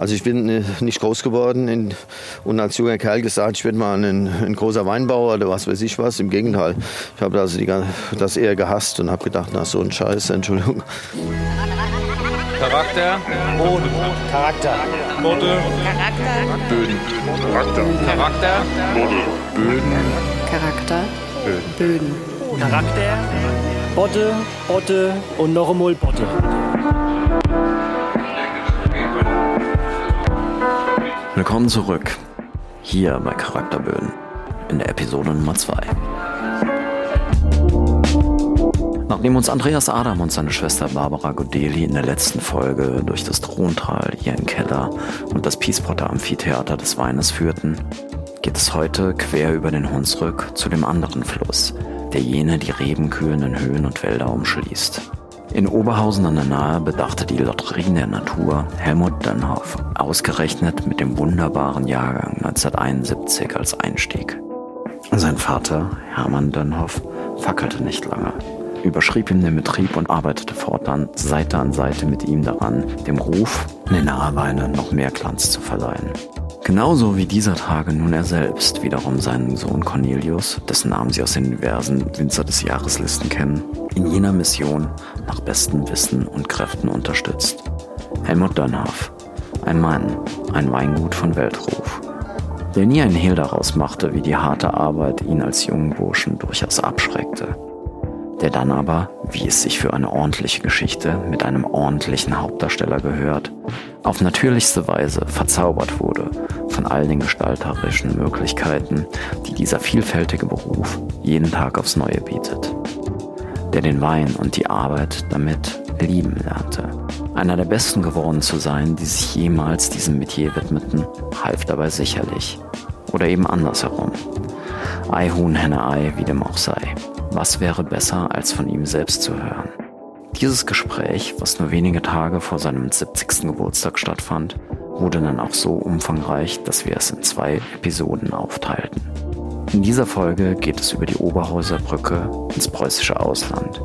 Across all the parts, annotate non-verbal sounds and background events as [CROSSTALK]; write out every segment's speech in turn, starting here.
Also ich bin äh, nicht groß geworden in, und als junger Kerl gesagt, ich werde mal ein, ein, großer Weinbauer oder was weiß ich was. Im Gegenteil, ich habe also die, das eher gehasst und habe gedacht, na so ein Scheiß, Entschuldigung. Charakter. Boden. Charakter. Boden. Charakter. Böden. Charakter. Charakter. Böden. Charakter. Böden. Charakter. Botte, Botte und noch einmal Botte. Willkommen zurück. Hier bei Charakterböden. In der Episode Nummer 2. Nachdem uns Andreas Adam und seine Schwester Barbara Godeli in der letzten Folge durch das Throntal, ihren Keller und das Peacepotter Amphitheater des Weines führten, geht es heute quer über den Hunsrück zu dem anderen Fluss, der jene die rebenkühlenden Höhen und Wälder umschließt. In Oberhausen an der Nahe bedachte die Lotterie der Natur Helmut Dönhoff ausgerechnet mit dem wunderbaren Jahrgang 1971 als Einstieg. Sein Vater, Hermann Dönhoff, fackelte nicht lange, überschrieb ihm den Betrieb und arbeitete fortan Seite an Seite mit ihm daran, dem Ruf, den Naheweine noch mehr Glanz zu verleihen. Genauso wie dieser Tage nun er selbst wiederum seinen Sohn Cornelius, dessen Namen Sie aus den diversen Winzer des Jahreslisten kennen, in jener Mission nach bestem Wissen und Kräften unterstützt. Helmut Dönhoff, ein Mann, ein Weingut von Weltruf, der nie ein Hehl daraus machte, wie die harte Arbeit ihn als jungen Burschen durchaus abschreckte der dann aber, wie es sich für eine ordentliche Geschichte mit einem ordentlichen Hauptdarsteller gehört, auf natürlichste Weise verzaubert wurde von all den gestalterischen Möglichkeiten, die dieser vielfältige Beruf jeden Tag aufs Neue bietet. Der den Wein und die Arbeit damit lieben lernte. Einer der besten geworden zu sein, die sich jemals diesem Metier widmeten, half dabei sicherlich. Oder eben andersherum. Ei Huhn, Henne, Ei, wie dem auch sei. Was wäre besser, als von ihm selbst zu hören? Dieses Gespräch, was nur wenige Tage vor seinem 70. Geburtstag stattfand, wurde dann auch so umfangreich, dass wir es in zwei Episoden aufteilten. In dieser Folge geht es über die Oberhauser Brücke ins preußische Ausland,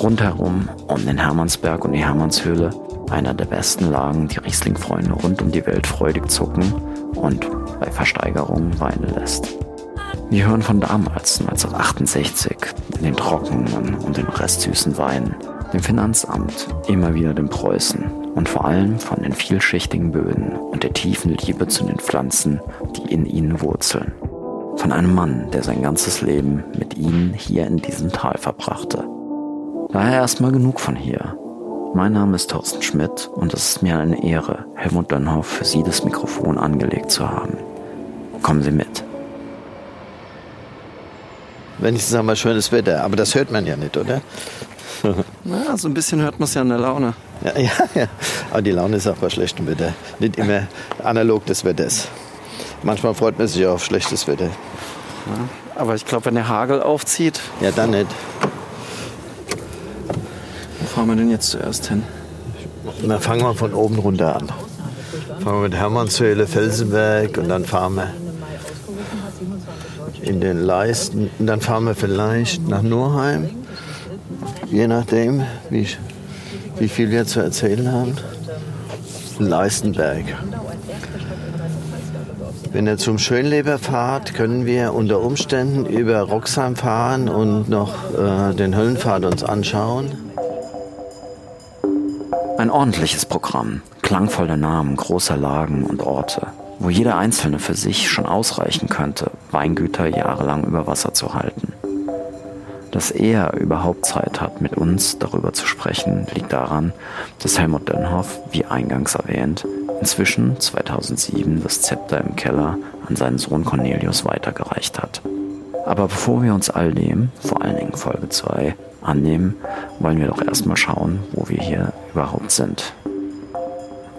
rundherum um den Hermannsberg und die Hermannshöhle, einer der besten Lagen, die Riesling-Freunde rund um die Welt freudig zucken und bei Versteigerungen weinen lässt. Wir hören von damals, 1968, den trockenen und den restsüßen Wein, dem Finanzamt, immer wieder dem Preußen und vor allem von den vielschichtigen Böden und der tiefen Liebe zu den Pflanzen, die in ihnen wurzeln. Von einem Mann, der sein ganzes Leben mit ihnen hier in diesem Tal verbrachte. Daher erstmal genug von hier. Mein Name ist Thorsten Schmidt und es ist mir eine Ehre, Helmut Dönhoff für Sie das Mikrofon angelegt zu haben. Kommen Sie mit wenn ich sage mal schönes Wetter. Aber das hört man ja nicht, oder? [LAUGHS] Na, so ein bisschen hört man es ja in der Laune. Ja, ja, ja. Aber die Laune ist auch bei schlechtem Wetter. Nicht immer analog des Wetters. Manchmal freut man sich auf schlechtes Wetter. Ja, aber ich glaube, wenn der Hagel aufzieht. Ja, dann nicht. Wo fahren wir denn jetzt zuerst hin? Na, fangen wir von oben runter an. Fangen wir mit Hermannshöhle, Felsenberg und dann fahren wir in den Leisten. Und dann fahren wir vielleicht nach Nurheim, je nachdem, wie, wie viel wir zu erzählen haben. Leistenberg. Wenn ihr zum Schönleber fahrt, können wir unter Umständen über Roxheim fahren und noch äh, den Höllenpfad uns anschauen. Ein ordentliches Programm, klangvolle Namen großer Lagen und Orte wo jeder Einzelne für sich schon ausreichen könnte, Weingüter jahrelang über Wasser zu halten. Dass er überhaupt Zeit hat, mit uns darüber zu sprechen, liegt daran, dass Helmut Dönhoff, wie eingangs erwähnt, inzwischen 2007 das Zepter im Keller an seinen Sohn Cornelius weitergereicht hat. Aber bevor wir uns all dem, vor allen Dingen Folge 2, annehmen, wollen wir doch erstmal schauen, wo wir hier überhaupt sind.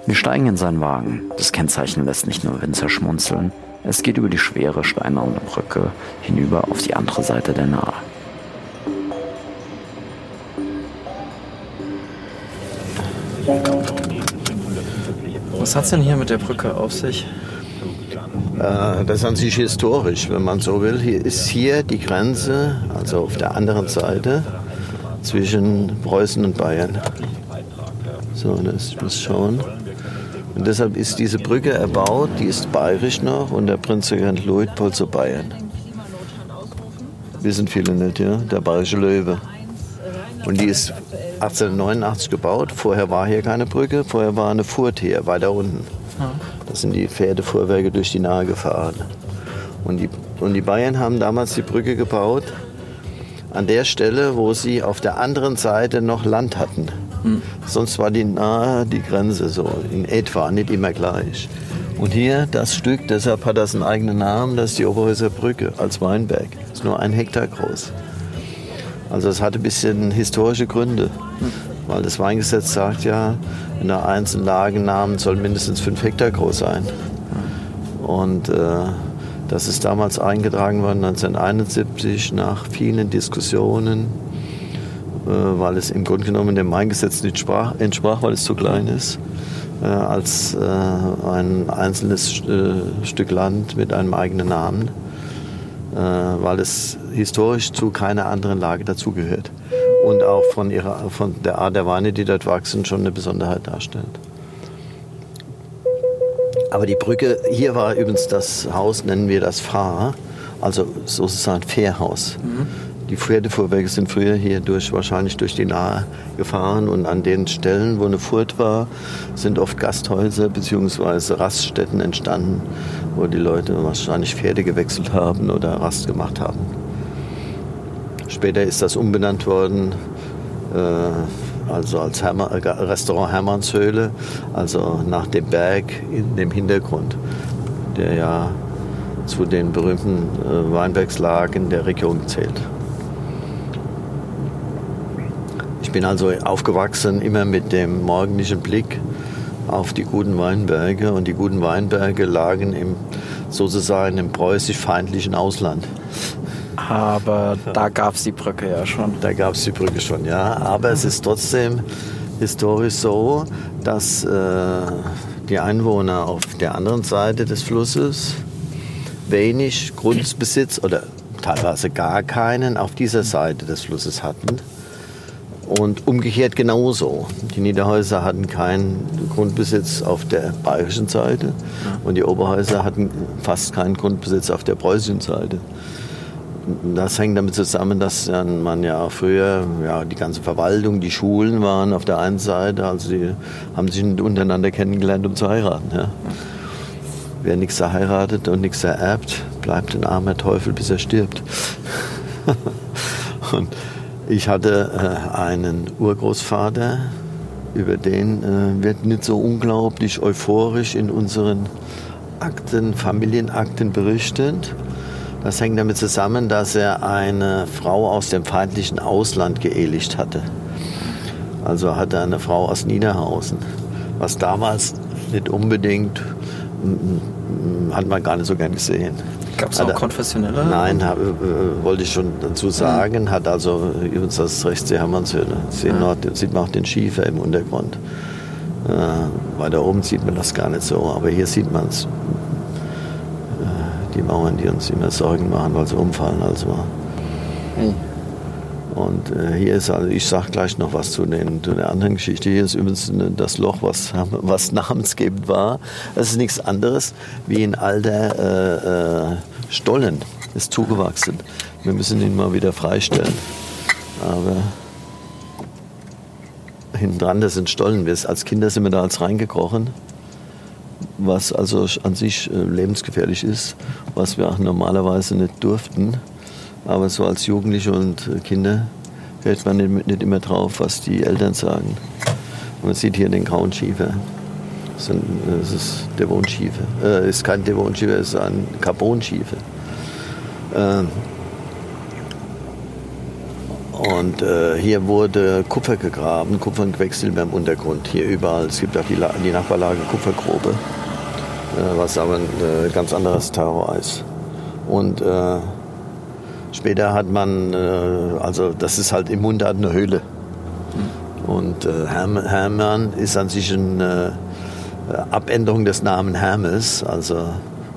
Wir steigen in seinen Wagen. Das Kennzeichen lässt nicht nur Winzer schmunzeln. Es geht über die schwere steinerne Brücke hinüber auf die andere Seite der Nahe. Was hat's denn hier mit der Brücke auf sich? Äh, das ist an sich historisch, wenn man so will. Hier ist hier die Grenze, also auf der anderen Seite, zwischen Preußen und Bayern. So, das muss schauen. Und deshalb ist diese Brücke erbaut, die ist bayerisch noch und der Prinzregent Luitpold zu Bayern. Wissen viele nicht, ja? Der bayerische Löwe. Und die ist 1889 gebaut. Vorher war hier keine Brücke, vorher war eine Furt hier, weiter unten. Da sind die Pferdefuhrwerke durch die Nahe gefahren. Und die, und die Bayern haben damals die Brücke gebaut an der Stelle, wo sie auf der anderen Seite noch Land hatten. Sonst war die nahe die Grenze so, in etwa, nicht immer gleich. Und hier das Stück, deshalb hat das einen eigenen Namen, das ist die Oberhäuser Brücke als Weinberg. Ist nur ein Hektar groß. Also es hatte ein bisschen historische Gründe. Weil das Weingesetz sagt ja, in der einzelnen Lagennamen soll mindestens fünf Hektar groß sein. Und äh, das ist damals eingetragen worden 1971 nach vielen Diskussionen, äh, weil es im Grunde genommen dem Weingesetz nicht sprach, entsprach, weil es zu klein ist, äh, als äh, ein einzelnes äh, Stück Land mit einem eigenen Namen, weil es historisch zu keiner anderen Lage dazugehört und auch von, ihrer, von der Art der Weine, die dort wachsen, schon eine Besonderheit darstellt. Aber die Brücke, hier war übrigens das Haus, nennen wir das Fahr, also sozusagen Fährhaus. Die Pferdefuhrwerke sind früher hier durch, wahrscheinlich durch die Nahe gefahren und an den Stellen, wo eine Furt war, sind oft Gasthäuser bzw. Raststätten entstanden, wo die Leute wahrscheinlich Pferde gewechselt haben oder Rast gemacht haben. Später ist das umbenannt worden, äh, also als Herma, äh, Restaurant Hermannshöhle, also nach dem Berg in dem Hintergrund, der ja zu den berühmten äh, Weinbergslagen der Region zählt. Ich bin also aufgewachsen immer mit dem morgendlichen Blick auf die guten Weinberge und die guten Weinberge lagen im, sozusagen im preußisch-feindlichen Ausland. Aber da gab es die Brücke ja schon. Da gab es die Brücke schon, ja. Aber es ist trotzdem historisch so, dass äh, die Einwohner auf der anderen Seite des Flusses wenig Grundbesitz oder teilweise gar keinen auf dieser Seite des Flusses hatten. Und umgekehrt genauso. Die Niederhäuser hatten keinen Grundbesitz auf der bayerischen Seite und die Oberhäuser hatten fast keinen Grundbesitz auf der preußischen Seite. Das hängt damit zusammen, dass man ja früher ja, die ganze Verwaltung, die Schulen waren auf der einen Seite, also die haben sich untereinander kennengelernt, um zu heiraten. Ja. Wer nichts erheiratet und nichts ererbt, bleibt ein armer Teufel, bis er stirbt. [LAUGHS] und ich hatte äh, einen Urgroßvater, über den äh, wird nicht so unglaublich euphorisch in unseren Akten, Familienakten berichtet. Das hängt damit zusammen, dass er eine Frau aus dem feindlichen Ausland geehelicht hatte. Also hatte eine Frau aus Niederhausen, was damals nicht unbedingt hat man gar nicht so gern gesehen. Gab es auch konfessionelle? Nein, hab, äh, wollte ich schon dazu sagen, hat also übrigens das Rechtssee Hermannshöhle. Sehen noch, sieht man auch den Schiefer im Untergrund. Äh, weiter oben sieht man das gar nicht so, aber hier sieht man es. Äh, die Mauern, die uns immer Sorgen machen, weil sie umfallen. Also. Hey. Und äh, hier ist also, ich sage gleich noch was zu, den, zu der anderen Geschichte. Hier ist übrigens ne- das Loch, was, [LAUGHS] was namensgebend war. Das ist nichts anderes wie ein alter äh, äh, Stollen. Ist zugewachsen. Wir müssen ihn mal wieder freistellen. Aber hinten dran, das sind Stollen. Wir, als Kinder sind wir da als reingekrochen, was also an sich äh, lebensgefährlich ist, was wir auch normalerweise nicht durften. Aber so als Jugendliche und Kinder hört man nicht, immer drauf, was die Eltern sagen. Man sieht hier den grauen Schiefer. Das ist, ist Devonschiefer. Äh, ist kein Devonschiefer, ist ein Carbonschiefer. Ähm, und äh, hier wurde Kupfer gegraben, Kupfer und Quecksilber im Untergrund. Hier überall. Es gibt auch die, die Nachbarlage Kupfergrube, äh, was aber ein äh, ganz anderes Terror ist. Und äh, später hat man, äh, also das ist halt im Mundart eine Höhle. Und äh, Herm Hermann ist an sich eine äh, Abänderung des Namen Hermes, also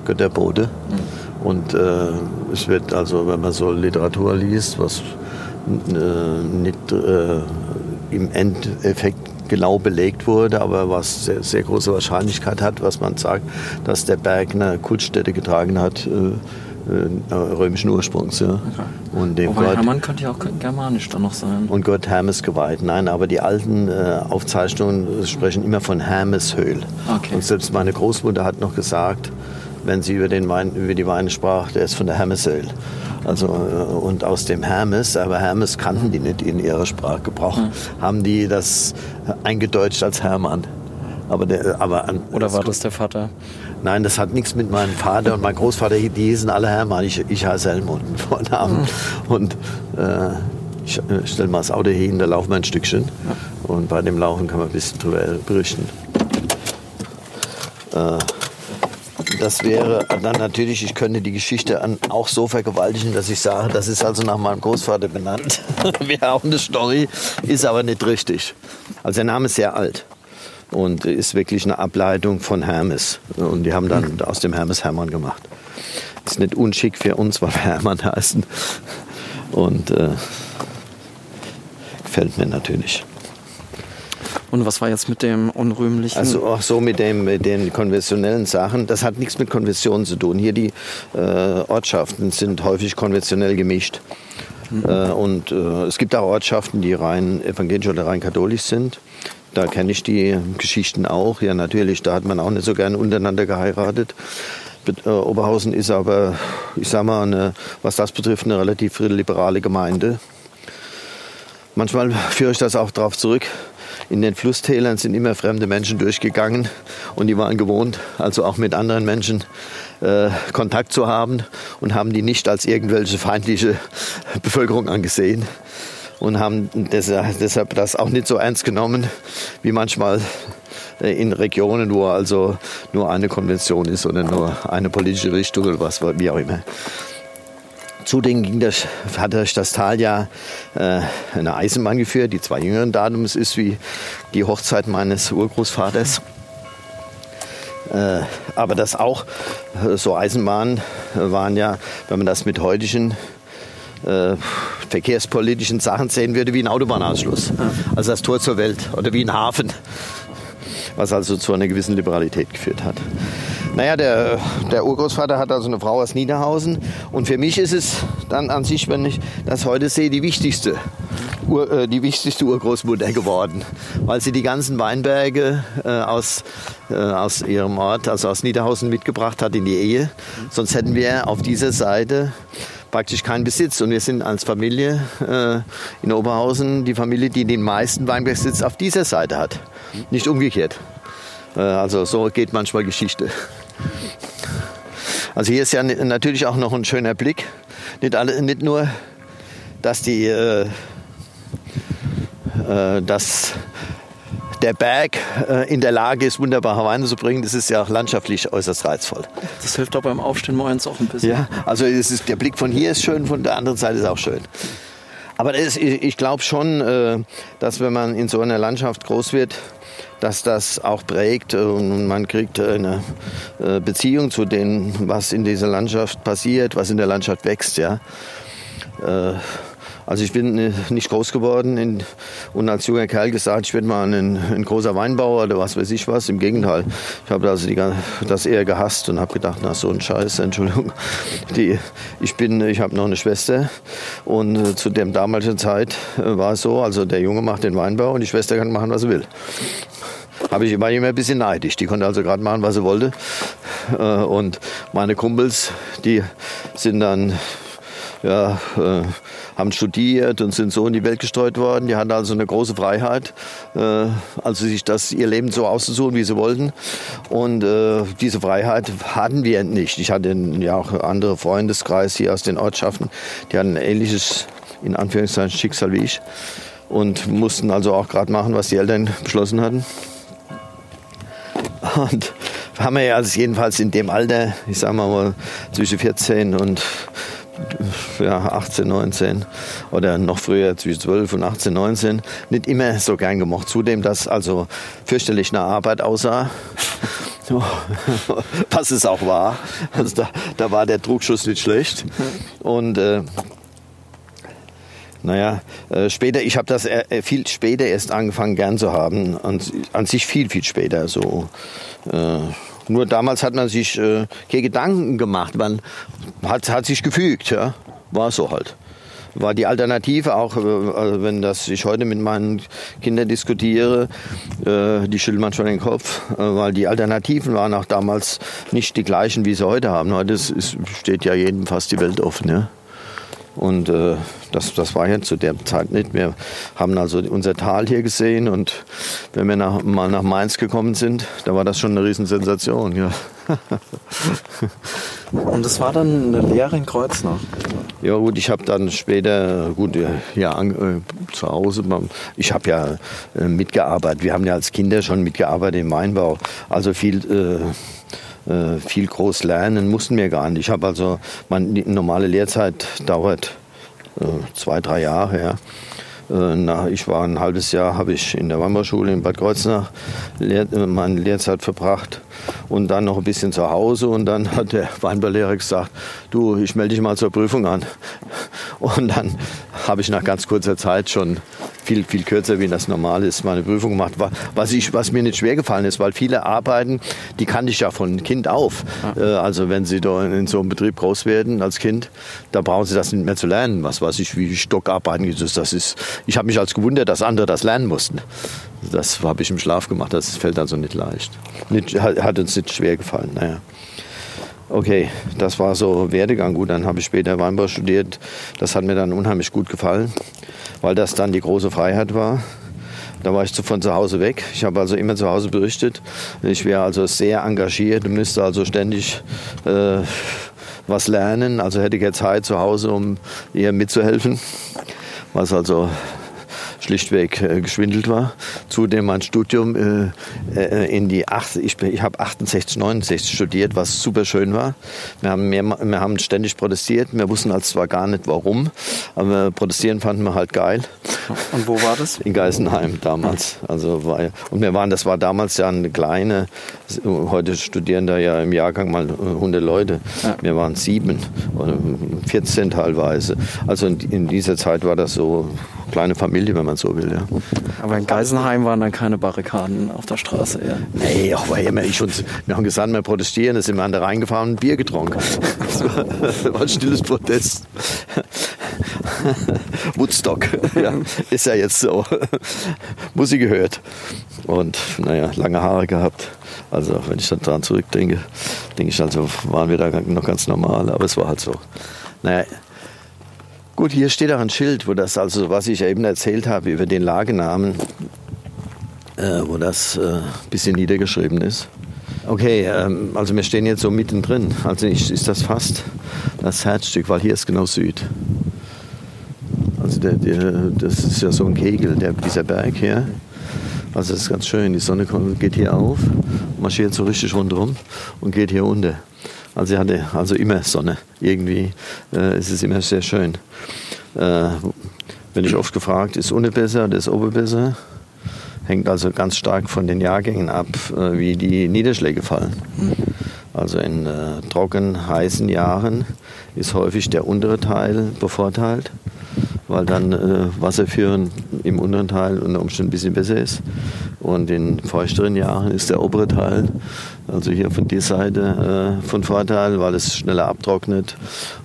Götterbote. Und es wird also, wenn man so Literatur liest, was nicht im Endeffekt genau belegt wurde, aber was sehr, sehr große Wahrscheinlichkeit hat, was man sagt, dass der Berg eine Kultstätte getragen hat, äh, äh, römischen Ursprungs. Ja. Und dem Wobei Gott, Hermann könnte ja auch germanisch dann noch sein. und Gott Hermes geweiht. Nein, aber die alten äh, Aufzeichnungen sprechen immer von Hermeshöhl. Okay. Und selbst meine Großmutter hat noch gesagt, wenn sie über, den Wein, über die Weine sprach, der ist von der Hermeshöhl. Also, äh, und aus dem Hermes, aber Hermes kannten die nicht in ihrer Sprachgebrauch, Hm. haben die das eingedeutscht als Hermann. Aber der, aber an, Oder war das der Vater? Nein, das hat nichts mit meinem Vater und meinem Großvater, die hießen alle Hermann. Ich, ich heiße Helmut Vornamen. Und äh, ich äh, stelle mal das Auto hin, da laufen wir ein Stückchen. Und bei dem Laufen kann man ein bisschen drüber berichten. Äh, das wäre dann natürlich, ich könnte die Geschichte an, auch so vergewaltigen, dass ich sage, das ist also nach meinem Großvater benannt. [LAUGHS] wäre auch eine Story, ist aber nicht richtig. Also der Name ist sehr alt und ist wirklich eine Ableitung von Hermes. Und die haben dann aus dem Hermes Hermann gemacht. Ist nicht unschick für uns, weil wir Hermann heißen. Und äh, gefällt mir natürlich. Und was war jetzt mit dem unrühmlichen? Also auch so mit, dem, mit den konventionellen Sachen, das hat nichts mit Konventionen zu tun. Hier die äh, Ortschaften sind häufig konventionell gemischt. Äh, und äh, es gibt auch Ortschaften, die rein evangelisch oder rein katholisch sind. Da kenne ich die Geschichten auch. Ja, natürlich, da hat man auch nicht so gerne untereinander geheiratet. Äh, Oberhausen ist aber, ich sag mal, eine, was das betrifft, eine relativ liberale Gemeinde. Manchmal führe ich das auch darauf zurück. In den Flusstälern sind immer fremde Menschen durchgegangen und die waren gewohnt, also auch mit anderen Menschen äh, Kontakt zu haben und haben die nicht als irgendwelche feindliche [LAUGHS] Bevölkerung angesehen und haben deshalb, das auch nicht so ernst genommen wie manchmal in Regionen, wo also nur eine Konvention ist oder nur eine politische Richtung oder was, wie auch immer. Zudem ging das, hat das Tal ja äh, eine Eisenbahn geführt, die zwei jüngeren Datums ist wie die Hochzeit meines Urgroßvaters. Äh, aber das auch, äh, so Eisenbahnen waren ja, wenn man das mit heutigen äh, verkehrspolitischen Sachen sehen würde, wie ein Autobahnanschluss. Also das Tor zur Welt oder wie ein Hafen was also zu einer gewissen Liberalität geführt hat. Naja, der, der Urgroßvater hat also eine Frau aus Niederhausen und für mich ist es dann an sich, wenn ich das heute sehe, die wichtigste, Ur, äh, die wichtigste Urgroßmutter geworden, weil sie die ganzen Weinberge äh, aus, äh, aus ihrem Ort, also aus Niederhausen mitgebracht hat in die Ehe. Sonst hätten wir auf dieser Seite praktisch keinen Besitz. Und wir sind als Familie äh, in Oberhausen die Familie, die den meisten Weinbergsitz auf dieser Seite hat. Nicht umgekehrt. Äh, also so geht manchmal Geschichte. Also hier ist ja natürlich auch noch ein schöner Blick. Nicht, alle, nicht nur, dass die, äh, äh, dass der Berg äh, in der Lage ist, wunderbare Weine zu bringen. Das ist ja auch landschaftlich äußerst reizvoll. das hilft auch beim Aufstehen morgens auch ein bisschen. Ja, also ist, der Blick von hier ist schön, von der anderen Seite ist auch schön. Aber ist, ich, ich glaube schon, äh, dass wenn man in so einer Landschaft groß wird, dass das auch prägt äh, und man kriegt eine Beziehung zu dem, was in dieser Landschaft passiert, was in der Landschaft wächst. Ja. Äh, Also ich bin äh, nicht groß geworden in, und als junger Kerl gesagt, ich werde mal ein, ein großer Weinbauer oder was weiß ich was. Im Gegenteil, ich habe also die, das eher gehasst und habe gedacht, na so ein Scheiß, [LAUGHS] Entschuldigung. Die, ich bin, ich habe noch eine Schwester und äh, zu der damaligen Zeit äh, war es so, also der Junge macht den Weinbau und die Schwester kann machen, was sie will. Habe ich war immer ein bisschen neidisch. Die konnte also gerade machen, was sie wollte. Äh, Und meine Kumpels, die sind dann ja, äh, haben studiert und sind so in die Welt gestreut worden. Die hatten also eine große Freiheit, äh, also sich das ihr Leben so auszusuchen, wie sie wollten. Und äh, diese Freiheit hatten wir nicht. Ich hatte ja auch andere Freundeskreis hier aus den Ortschaften, die hatten ein ähnliches, in Anführungszeichen, Schicksal wie ich und mussten also auch gerade machen, was die Eltern beschlossen hatten. Und haben wir ja also jedenfalls in dem Alter, ich sag mal zwischen 14 und ja, 18, 19 oder noch früher zwischen 12 und 18, 19 nicht immer so gern gemocht. Zudem, dass also fürchterlich eine Arbeit aussah. [LAUGHS] Was es auch war. Also da, da war der Druckschuss nicht schlecht. Und äh, Naja, äh, später, ich habe das äh, viel später erst angefangen gern zu haben. An, an sich viel, viel später. So. Äh, nur damals hat man sich äh, keine Gedanken gemacht. Man hat, hat sich gefügt, ja. War so halt. War die Alternative auch, äh, also wenn das ich heute mit meinen Kindern diskutiere, äh, die schütteln manchmal den Kopf, äh, weil die Alternativen waren auch damals nicht die gleichen, wie sie heute haben. Heute ist, steht ja jedem fast die Welt offen. Ja? Und äh, das, das war ja zu der Zeit nicht. Wir haben also unser Tal hier gesehen und wenn wir nach, mal nach Mainz gekommen sind, da war das schon eine Riesensensation. Ja. [LAUGHS] Und das war dann eine Lehre in Kreuznach. Ja gut, ich habe dann später, gut, ja, an, äh, zu Hause, ich habe ja äh, mitgearbeitet. Wir haben ja als Kinder schon mitgearbeitet im Weinbau. Also viel... Äh, äh, viel groß lernen mussten wir gar nicht. Ich habe also, meine normale Lehrzeit dauert äh, zwei, drei Jahre. Ja. Äh, na, ich war ein halbes Jahr, habe ich in der Weinbauschule in Bad Kreuznach meine Lehrzeit verbracht und dann noch ein bisschen zu Hause und dann [LAUGHS] hat der Weinbaulehrer gesagt, du, ich melde dich mal zur Prüfung an. Und dann habe ich nach ganz kurzer Zeit schon viel, viel kürzer, wie das normal ist, meine Prüfung gemacht. Was, ich, was mir nicht schwer gefallen ist, weil viele Arbeiten, die kannte ich ja von Kind auf. Ja. Äh, also wenn Sie da in so einem Betrieb groß werden als Kind, da brauchen Sie das nicht mehr zu lernen. Was weiß ich, wie Stockarbeiten. Das ist, ich habe mich als gewundert, dass andere das lernen mussten. Das habe ich im Schlaf gemacht. Das fällt also nicht leicht. Nicht, hat uns nicht schwer gefallen. Naja. Okay, das war so Werdegang. Gut, dann habe ich später Weinbau studiert. Das hat mir dann unheimlich gut gefallen weil das dann die große Freiheit war. Da war ich von zu Hause weg. Ich habe also immer zu Hause berichtet. Ich wäre also sehr engagiert und müsste also ständig äh, was lernen. Also hätte ich jetzt Zeit zu Hause, um ihr mitzuhelfen. Was also schlichtweg äh, geschwindelt war. Zudem mein Studium äh, äh in die 80, ich, ich habe 68, 69 studiert, was super schön war. Wir haben, mehr, wir haben ständig protestiert. Wir wussten halt zwar gar nicht warum, aber protestieren fanden wir halt geil. Und wo war das? In Geisenheim damals. Also war, und wir waren, das war damals ja eine kleine, heute studieren da ja im Jahrgang mal 100 Leute. Ja. Wir waren sieben oder 14 teilweise. Also in, in dieser Zeit war das so kleine Familie, wenn man so will. Ja. Aber in Geisenheim waren dann keine Barrikaden auf der Straße. Ja. Nee, aber immer ich und wir haben gesagt, wir protestieren, da sind wir an der reingefahren und Bier getrunken. Das war ein stilles Protest. Woodstock, ja, ist ja jetzt so. Musik gehört. Und naja, lange Haare gehabt. Also wenn ich dann daran zurückdenke, denke ich also, waren wir da noch ganz normal, aber es war halt so. Naja, Gut, hier steht auch ein Schild, wo das also, was ich eben erzählt habe über den Lagenamen, äh, wo das äh, ein bisschen niedergeschrieben ist. Okay, ähm, also wir stehen jetzt so mittendrin. Also ich, ist das fast das Herzstück, weil hier ist genau Süd. Also der, der, das ist ja so ein Kegel, der, dieser Berg hier. Also das ist ganz schön. Die Sonne kommt, geht hier auf, marschiert so richtig rundherum und geht hier unter. Also ich hatte also immer Sonne. Irgendwie äh, ist es immer sehr schön. Äh, bin ich oft gefragt, ist ohne besser oder ist oben besser? Hängt also ganz stark von den Jahrgängen ab, äh, wie die Niederschläge fallen. Also in äh, trocken, heißen Jahren ist häufig der untere Teil bevorteilt weil dann äh, Wasserführen im unteren Teil unter Umständen ein bisschen besser ist. Und in feuchteren Jahren ist der obere Teil, also hier von dieser Seite, äh, von Vorteil, weil es schneller abtrocknet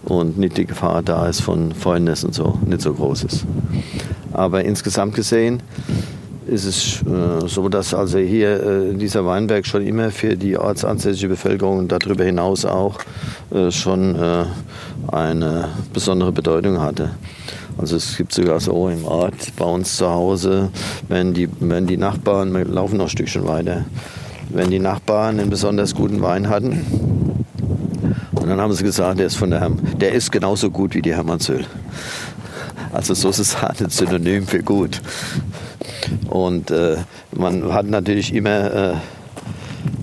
und nicht die Gefahr da ist von Fäulnis und so, nicht so groß ist. Aber insgesamt gesehen ist es äh, so, dass also hier äh, dieser Weinberg schon immer für die ortsansässige Bevölkerung und darüber hinaus auch äh, schon äh, eine besondere Bedeutung hatte. Also es gibt sogar so im Ort bei uns zu Hause, wenn die, wenn die Nachbarn, wir laufen noch ein Stückchen weiter, wenn die Nachbarn einen besonders guten Wein hatten, und dann haben sie gesagt, der ist von der Herm, der ist genauso gut wie die Hermannsöl. Also so ist es halt ein Synonym für gut. Und äh, man hat natürlich immer äh,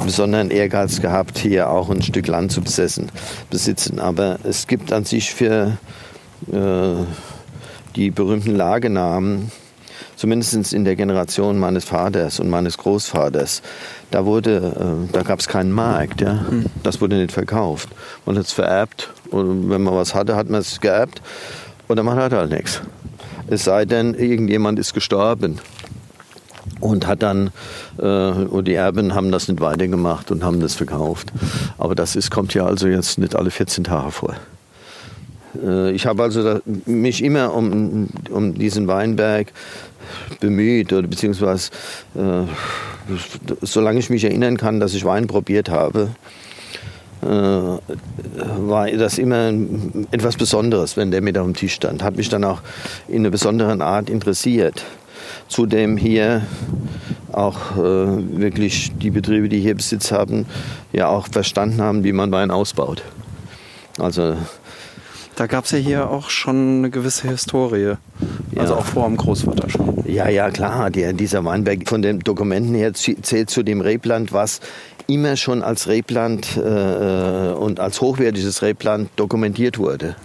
besonderen Ehrgeiz gehabt, hier auch ein Stück Land zu besetzen, besitzen. Aber es gibt an sich für äh, die berühmten Lagenamen, zumindest in der Generation meines Vaters und meines Großvaters, da wurde, äh, da gab es keinen Markt, ja. Hm. Das wurde nicht verkauft. Man hat es vererbt und wenn man was hatte, hat man es geerbt oder man hatte halt nichts. Es sei denn, irgendjemand ist gestorben und hat dann äh, und die Erben haben das nicht weitergemacht und haben das verkauft. Aber das ist, kommt ja also jetzt nicht alle 14 Tage vor. Äh, ich habe also mich immer um, um diesen Weinberg bemüht oder beziehungsweise äh, solange ich mich erinnern kann, dass ich Wein probiert habe, äh, war das immer etwas Besonderes, wenn der mit auf dem Tisch stand. Hat mich dann auch in einer besonderen Art interessiert. Zudem hier auch äh, wirklich die Betriebe, die hier Besitz haben, ja auch verstanden haben, wie man Wein ausbaut. Also Da gab es ja hier auch schon eine gewisse Historie. Also Ja. auch vor dem Großvater schon. Ja, ja, klar. Der, dieser Weinberg von den Dokumenten her zählt zu dem Rebland, was immer schon als Rebland äh, und als hochwertiges Rebland dokumentiert wurde.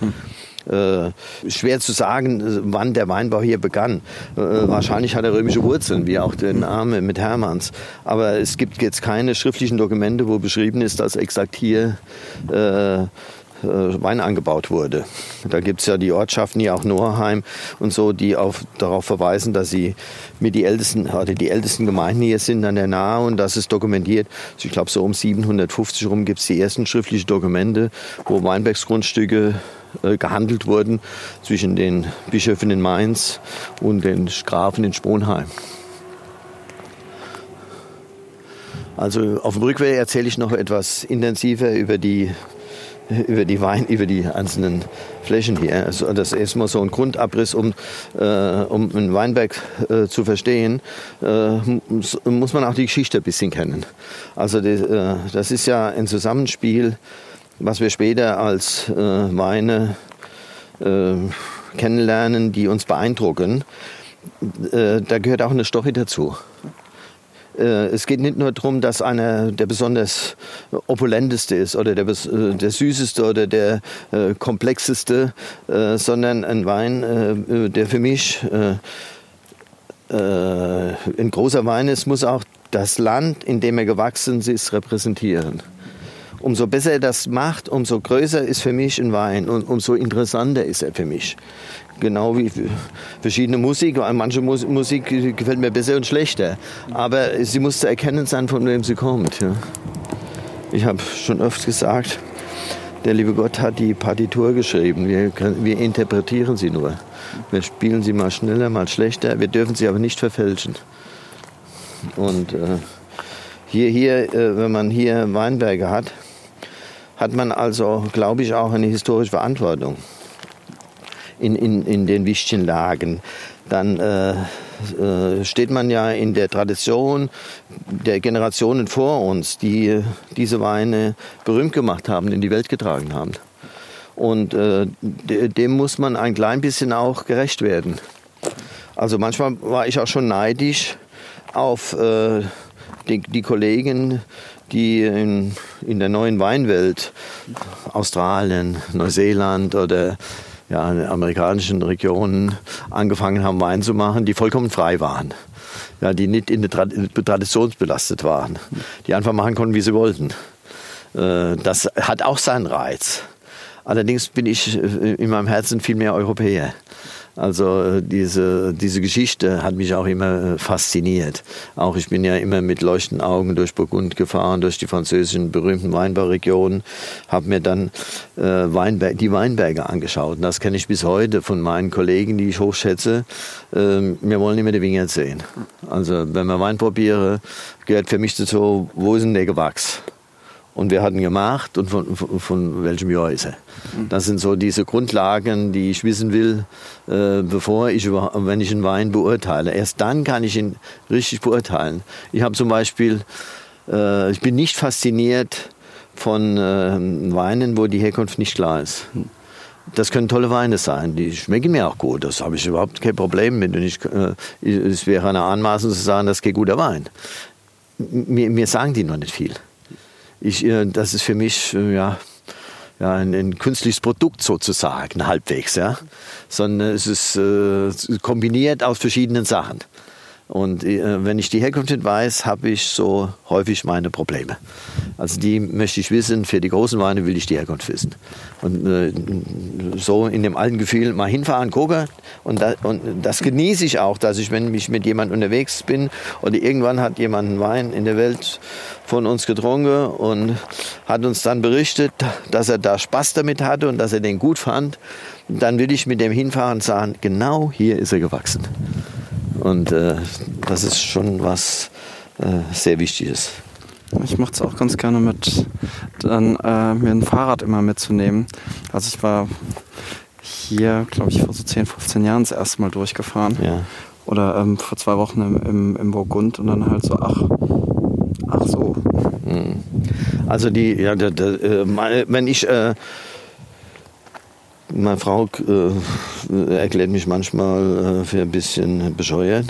Äh, schwer zu sagen, wann der Weinbau hier begann. Äh, wahrscheinlich hat er römische Wurzeln, wie auch der Name mit Hermanns. Aber es gibt jetzt keine schriftlichen Dokumente, wo beschrieben ist, dass exakt hier äh, Wein angebaut wurde. Da gibt es ja die Ortschaften, hier auch Norheim und so, die auf, darauf verweisen, dass sie mit die ältesten, oder die ältesten Gemeinden hier sind an der Nahe und das ist dokumentiert. Also ich glaube, so um 750 rum gibt es die ersten schriftlichen Dokumente, wo Weinbergsgrundstücke äh, gehandelt wurden zwischen den Bischöfen in Mainz und den Grafen in Sponheim. Also auf dem Rückweg erzähle ich noch etwas intensiver über die [LAUGHS] über die Wein, über die einzelnen Flächen hier. Also das ist erstmal so ein Grundabriss, um, äh, um einen Weinberg äh, zu verstehen, äh, muss, man auch die Geschichte ein bisschen kennen. Also die, äh, das ist ja ein Zusammenspiel, was wir später als äh, Weine äh, kennenlernen, die uns beeindrucken. Äh, da gehört auch eine Story dazu. Äh, Es geht nicht nur darum, dass einer der besonders opulenteste ist oder der, äh, der süßeste oder der äh, komplexeste, äh, sondern ein Wein, äh, der für mich äh, ein großer Wein ist, muss auch das Land, in dem er gewachsen ist, repräsentieren. Umso besser er das macht, umso größer ist für mich ein Wein und umso interessanter ist er für mich. Genau wie verschiedene Musik. Manche Mus- Musik gefällt mir besser und schlechter. Aber sie muss zu erkennen sein, von wem sie kommt. Ja. Ich habe schon oft gesagt, der liebe Gott hat die Partitur geschrieben. Wir, wir interpretieren sie nur. Wir spielen sie mal schneller, mal schlechter. Wir dürfen sie aber nicht verfälschen. Und äh, hier, hier, äh, wenn man hier Weinberge hat, hat man also, glaube ich, auch eine historische Verantwortung in, in, in den wichtigen Lagen. Dann äh, äh, steht man ja in der Tradition der Generationen vor uns, die diese Weine berühmt gemacht haben, in die Welt getragen haben. Und äh, de- dem muss man ein klein bisschen auch gerecht werden. Also manchmal war ich auch schon neidisch auf äh, die, die Kollegen, die in, in der neuen Weinwelt, Australien, Neuseeland oder ja, in amerikanischen Regionen angefangen haben, Wein zu machen, die vollkommen frei waren. Ja, die nicht in der Tra traditionsbelastet waren. Die einfach machen konnten, wie sie wollten. Äh, das hat auch seinen Reiz. Allerdings bin ich äh, in meinem Herzen viel mehr Europäer. Also äh, diese, diese Geschichte hat mich auch immer äh, fasziniert. Auch ich bin ja immer mit leuchtenden Augen durch Burgund gefahren, durch die französischen berühmten Weinbauregionen, habe mir dann äh, Weinberg, die Weinberge angeschaut. Und das kenne ich bis heute von meinen Kollegen, die ich hochschätze. Ähm, wir wollen immer die Finger sehen. Also wenn man Wein probiere, gehört für mich dazu, wo ist denn der Gewachs? Und wer hat ihn gemacht und von, von, von welchem Jahr ist er. Das sind so diese Grundlagen, die ich wissen will, äh, bevor ich wenn ich einen Wein beurteile. Erst dann kann ich ihn richtig beurteilen. Ich habe zum Beispiel, äh, ich bin nicht fasziniert von äh, Weinen, wo die Herkunft nicht klar ist. Das können tolle Weine sein, die schmecken mir auch gut. Das habe ich überhaupt kein Problem mit. Und ich, äh, es wäre eine Anmaßung zu sagen, das geht guter Wein. Mir, mir sagen die noch nicht viel. Ich, äh, das ist für mich äh, ja, ja, ein, ein künstliches Produkt sozusagen, halbwegs. Ja? Sondern es ist äh, kombiniert aus verschiedenen Sachen. Und äh, wenn ich die Herkunft nicht weiß, habe ich so häufig meine Probleme. Also die möchte ich wissen, für die großen Weine will ich die Herkunft wissen. Und äh, so in dem alten Gefühl mal hinfahren, gucken. Und, da, und das genieße ich auch, dass ich, wenn ich mit jemandem unterwegs bin oder irgendwann hat jemand einen Wein in der Welt von uns getrunken und hat uns dann berichtet, dass er da Spaß damit hatte und dass er den gut fand, dann will ich mit dem hinfahren und sagen, genau hier ist er gewachsen. Und äh, das ist schon was äh, sehr Wichtiges. Ich mache es auch ganz gerne mit, dann äh, mir ein Fahrrad immer mitzunehmen. Also ich war hier, glaube ich, vor so 10, 15 Jahren das erste Mal durchgefahren. Ja. Oder ähm, vor zwei Wochen im, im, im Burgund und dann halt so, ach, ach so. Also die, ja, da, da, äh, wenn ich, äh, meine Frau äh, erklärt mich manchmal äh, für ein bisschen bescheuert,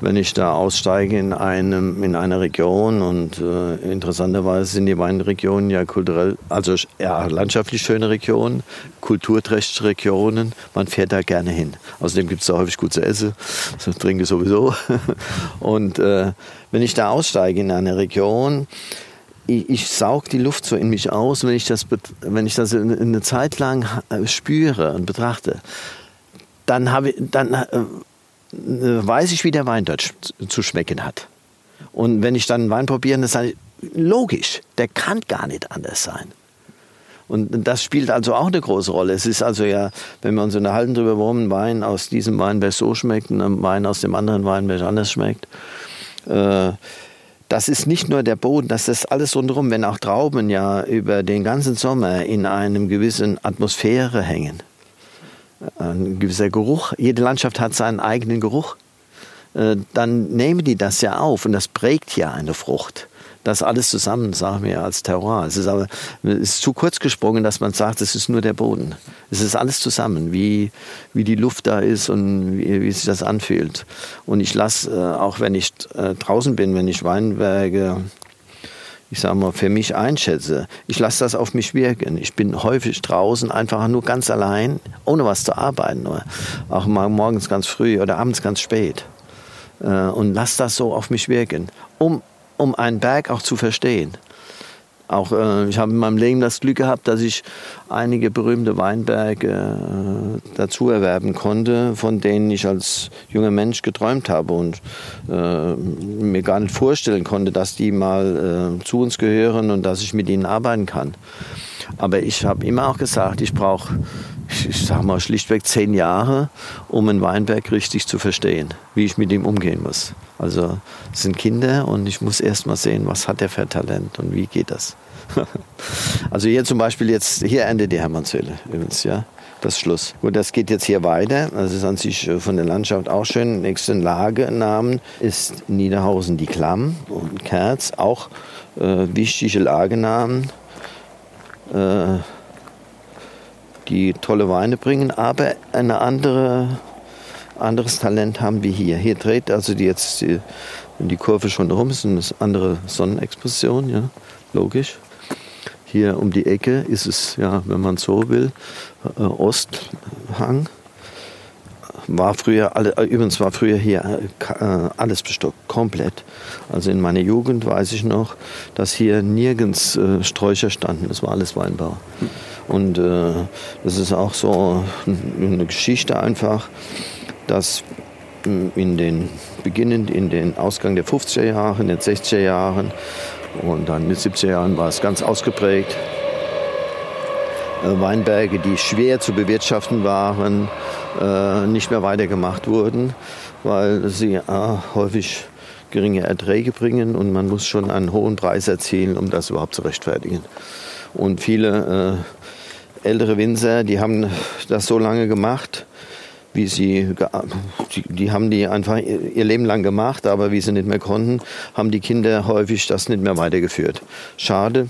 wenn ich da aussteige in einem in einer Region und äh, interessanterweise sind die Weinregionen ja kulturell, also ja landschaftlich schöne Regionen, kulturträchtige Regionen. Man fährt da gerne hin. Außerdem gibt es da häufig gut zu essen, so trinke sowieso. [LAUGHS] Und äh, wenn ich da aussteige in einer Region ich, ich saug die Luft so in mich aus, wenn ich das, wenn ich das eine Zeit lang äh, spüre und betrachte, dann, habe, dann äh, äh, weiß ich, wie der Wein dort zu schmecken hat. Und wenn ich dann einen Wein probiere, dann sage ich, logisch, der kann gar nicht anders sein. Und das spielt also auch eine große Rolle. Es ist also ja, wenn wir uns unterhalten darüber, warum ein Wein aus diesem Weinberg so schmeckt und ein Wein aus dem anderen Weinberg anders schmeckt, äh, das ist nicht nur der Boden, das ist alles rundherum, wenn auch Trauben ja über den ganzen Sommer in einem gewissen Atmosphäre hängen. Ein gewisser Geruch, jede Landschaft hat seinen eigenen Geruch. Äh, Dann nehmen die das ja auf und das prägt ja eine Frucht. Das alles zusammen, sagen wir als Terroir. Es ist aber es ist zu kurz gesprungen, dass man sagt, es ist nur der Boden. Es ist alles zusammen, wie, wie die Luft da ist und wie, wie sich das anfühlt. Und ich lasse, äh, auch wenn ich äh, draußen bin, wenn ich Weinberge, ich sage mal, für mich einschätze, ich lasse das auf mich wirken. Ich bin häufig draußen einfach nur ganz allein, ohne was zu arbeiten. Auch mal morgens ganz früh oder abends ganz spät äh, und lass das so auf mich wirken, um, um einen Berg auch zu verstehen. Auch äh, ich habe in meinem Leben das Glück gehabt, dass ich einige berühmte Weinberge äh, dazu erwerben konnte, von denen ich als junger Mensch geträumt habe und äh, mir gar nicht vorstellen konnte, dass die mal äh, zu uns gehören und dass ich mit ihnen arbeiten kann. Aber ich habe immer auch gesagt, ich brauche, ich, ich sag mal schlichtweg zehn Jahre, um einen Weinberg richtig zu verstehen, wie ich mit ihm umgehen muss. Also es sind Kinder und ich muss erst mal sehen, was hat er für Talent und wie geht das. [LAUGHS] also hier zum Beispiel jetzt, hier endet die Hermannshöhle übrigens, ja. Das Schluss. Gut, das geht jetzt hier weiter. Das ist an sich äh, von der Landschaft auch schön. Nächsten Lagenamen ist Niederhausen die Klamm und Kerz, auch äh, wichtige Lagenamen äh, die tolle Weine bringen, aber ein andere, anderes Talent haben wir hier. Hier dreht also die jetzt die, die Kurve schon rum, ist eine andere Sonnenexposition, ja, logisch. Hier um die Ecke ist es, ja, wenn man so will, äh, Osthang. War früher, alle, äh, übrigens war früher hier äh, äh, alles bestockt, komplett. Also in meiner Jugend weiß ich noch, dass hier nirgends äh, Sträucher standen, das war alles Weinbau. Und äh, das ist auch so eine Geschichte einfach, dass mh, in den, beginnend in den Ausgang der 50er Jahre, in den 60er Jahren und dann in den 70er Jahren war es ganz ausgeprägt. Äh, Weinberge, die schwer zu bewirtschaften waren, äh, nicht mehr weitergemacht wurden, weil sie äh, häufig geringe Erträge bringen und man muss schon einen hohen Preis erzielen, um das überhaupt zu rechtfertigen. Und viele äh, ältere Winzer, die haben das so lange gemacht, wie sie, die, haben die einfach ihr Leben lang gemacht, aber wie sie nicht mehr konnten, haben die Kinder häufig das nicht mehr weitergeführt. Schade.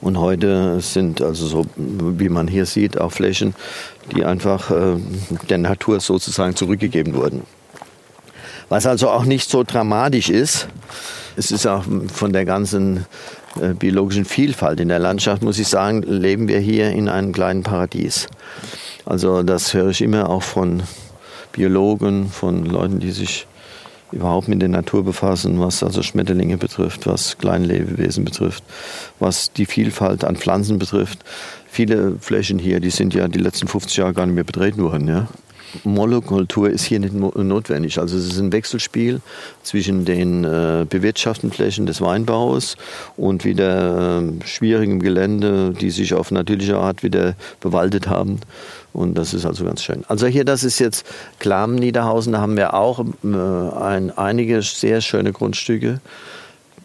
Und heute sind also so, wie man hier sieht, auch Flächen, die einfach äh, der Natur sozusagen zurückgegeben wurden. Was also auch nicht so dramatisch ist. Es ist auch von der ganzen biologischen Vielfalt in der Landschaft, muss ich sagen, leben wir hier in einem kleinen Paradies. Also das höre ich immer auch von Biologen, von Leuten, die sich überhaupt mit der Natur befassen, was also Schmetterlinge betrifft, was kleine Lebewesen betrifft, was die Vielfalt an Pflanzen betrifft. Viele Flächen hier, die sind ja die letzten 50 Jahre gar nicht mehr betreten worden. Ja? Monokultur ist hier nicht notwendig. Also es ist ein Wechselspiel zwischen den äh, bewirtschafteten Flächen des Weinbaus und wieder äh, schwierigem Gelände, die sich auf natürliche Art wieder bewaldet haben. Und das ist also ganz schön. Also hier, das ist jetzt Klamen-Niederhausen, da haben wir auch äh, ein, einige sehr schöne Grundstücke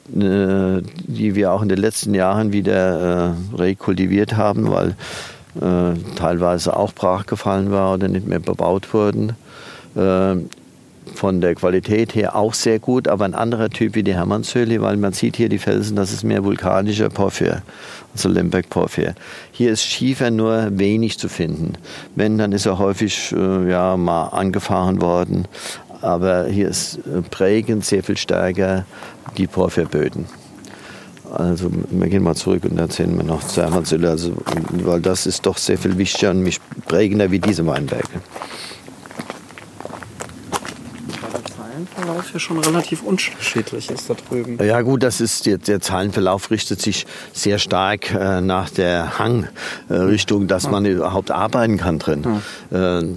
äh, die wir auch in den letzten Jahren wieder äh, rekultiviert haben, weil äh, teilweise auch brach gefallen war oder nicht mehr bebaut wurden. Äh, von der Qualität her auch sehr gut, aber ein anderer Typ wie die Hermannshöhle, weil man sieht hier die Felsen, das ist mehr vulkanischer Porphyr, also Lemberg-Porphyr. Hier ist Schiefer nur wenig zu finden. Wenn, dann ist er häufig äh, ja, mal angefahren worden, aber hier ist äh, prägend sehr viel stärker die Porphyrböden. Also wir gehen mal zurück und erzählen wir noch zur Hermannshöhle, also, weil das ist doch sehr viel wichtiger und mich prägender wie diese Weinberge. Zeilenverlauf hier schon relativ unterschiedlich ist da drüben. Ja gut, das ist der, der Zahlenverlauf richtet sich sehr stark äh, nach der Hangrichtung, dass man überhaupt arbeiten kann drin. Äh, äh,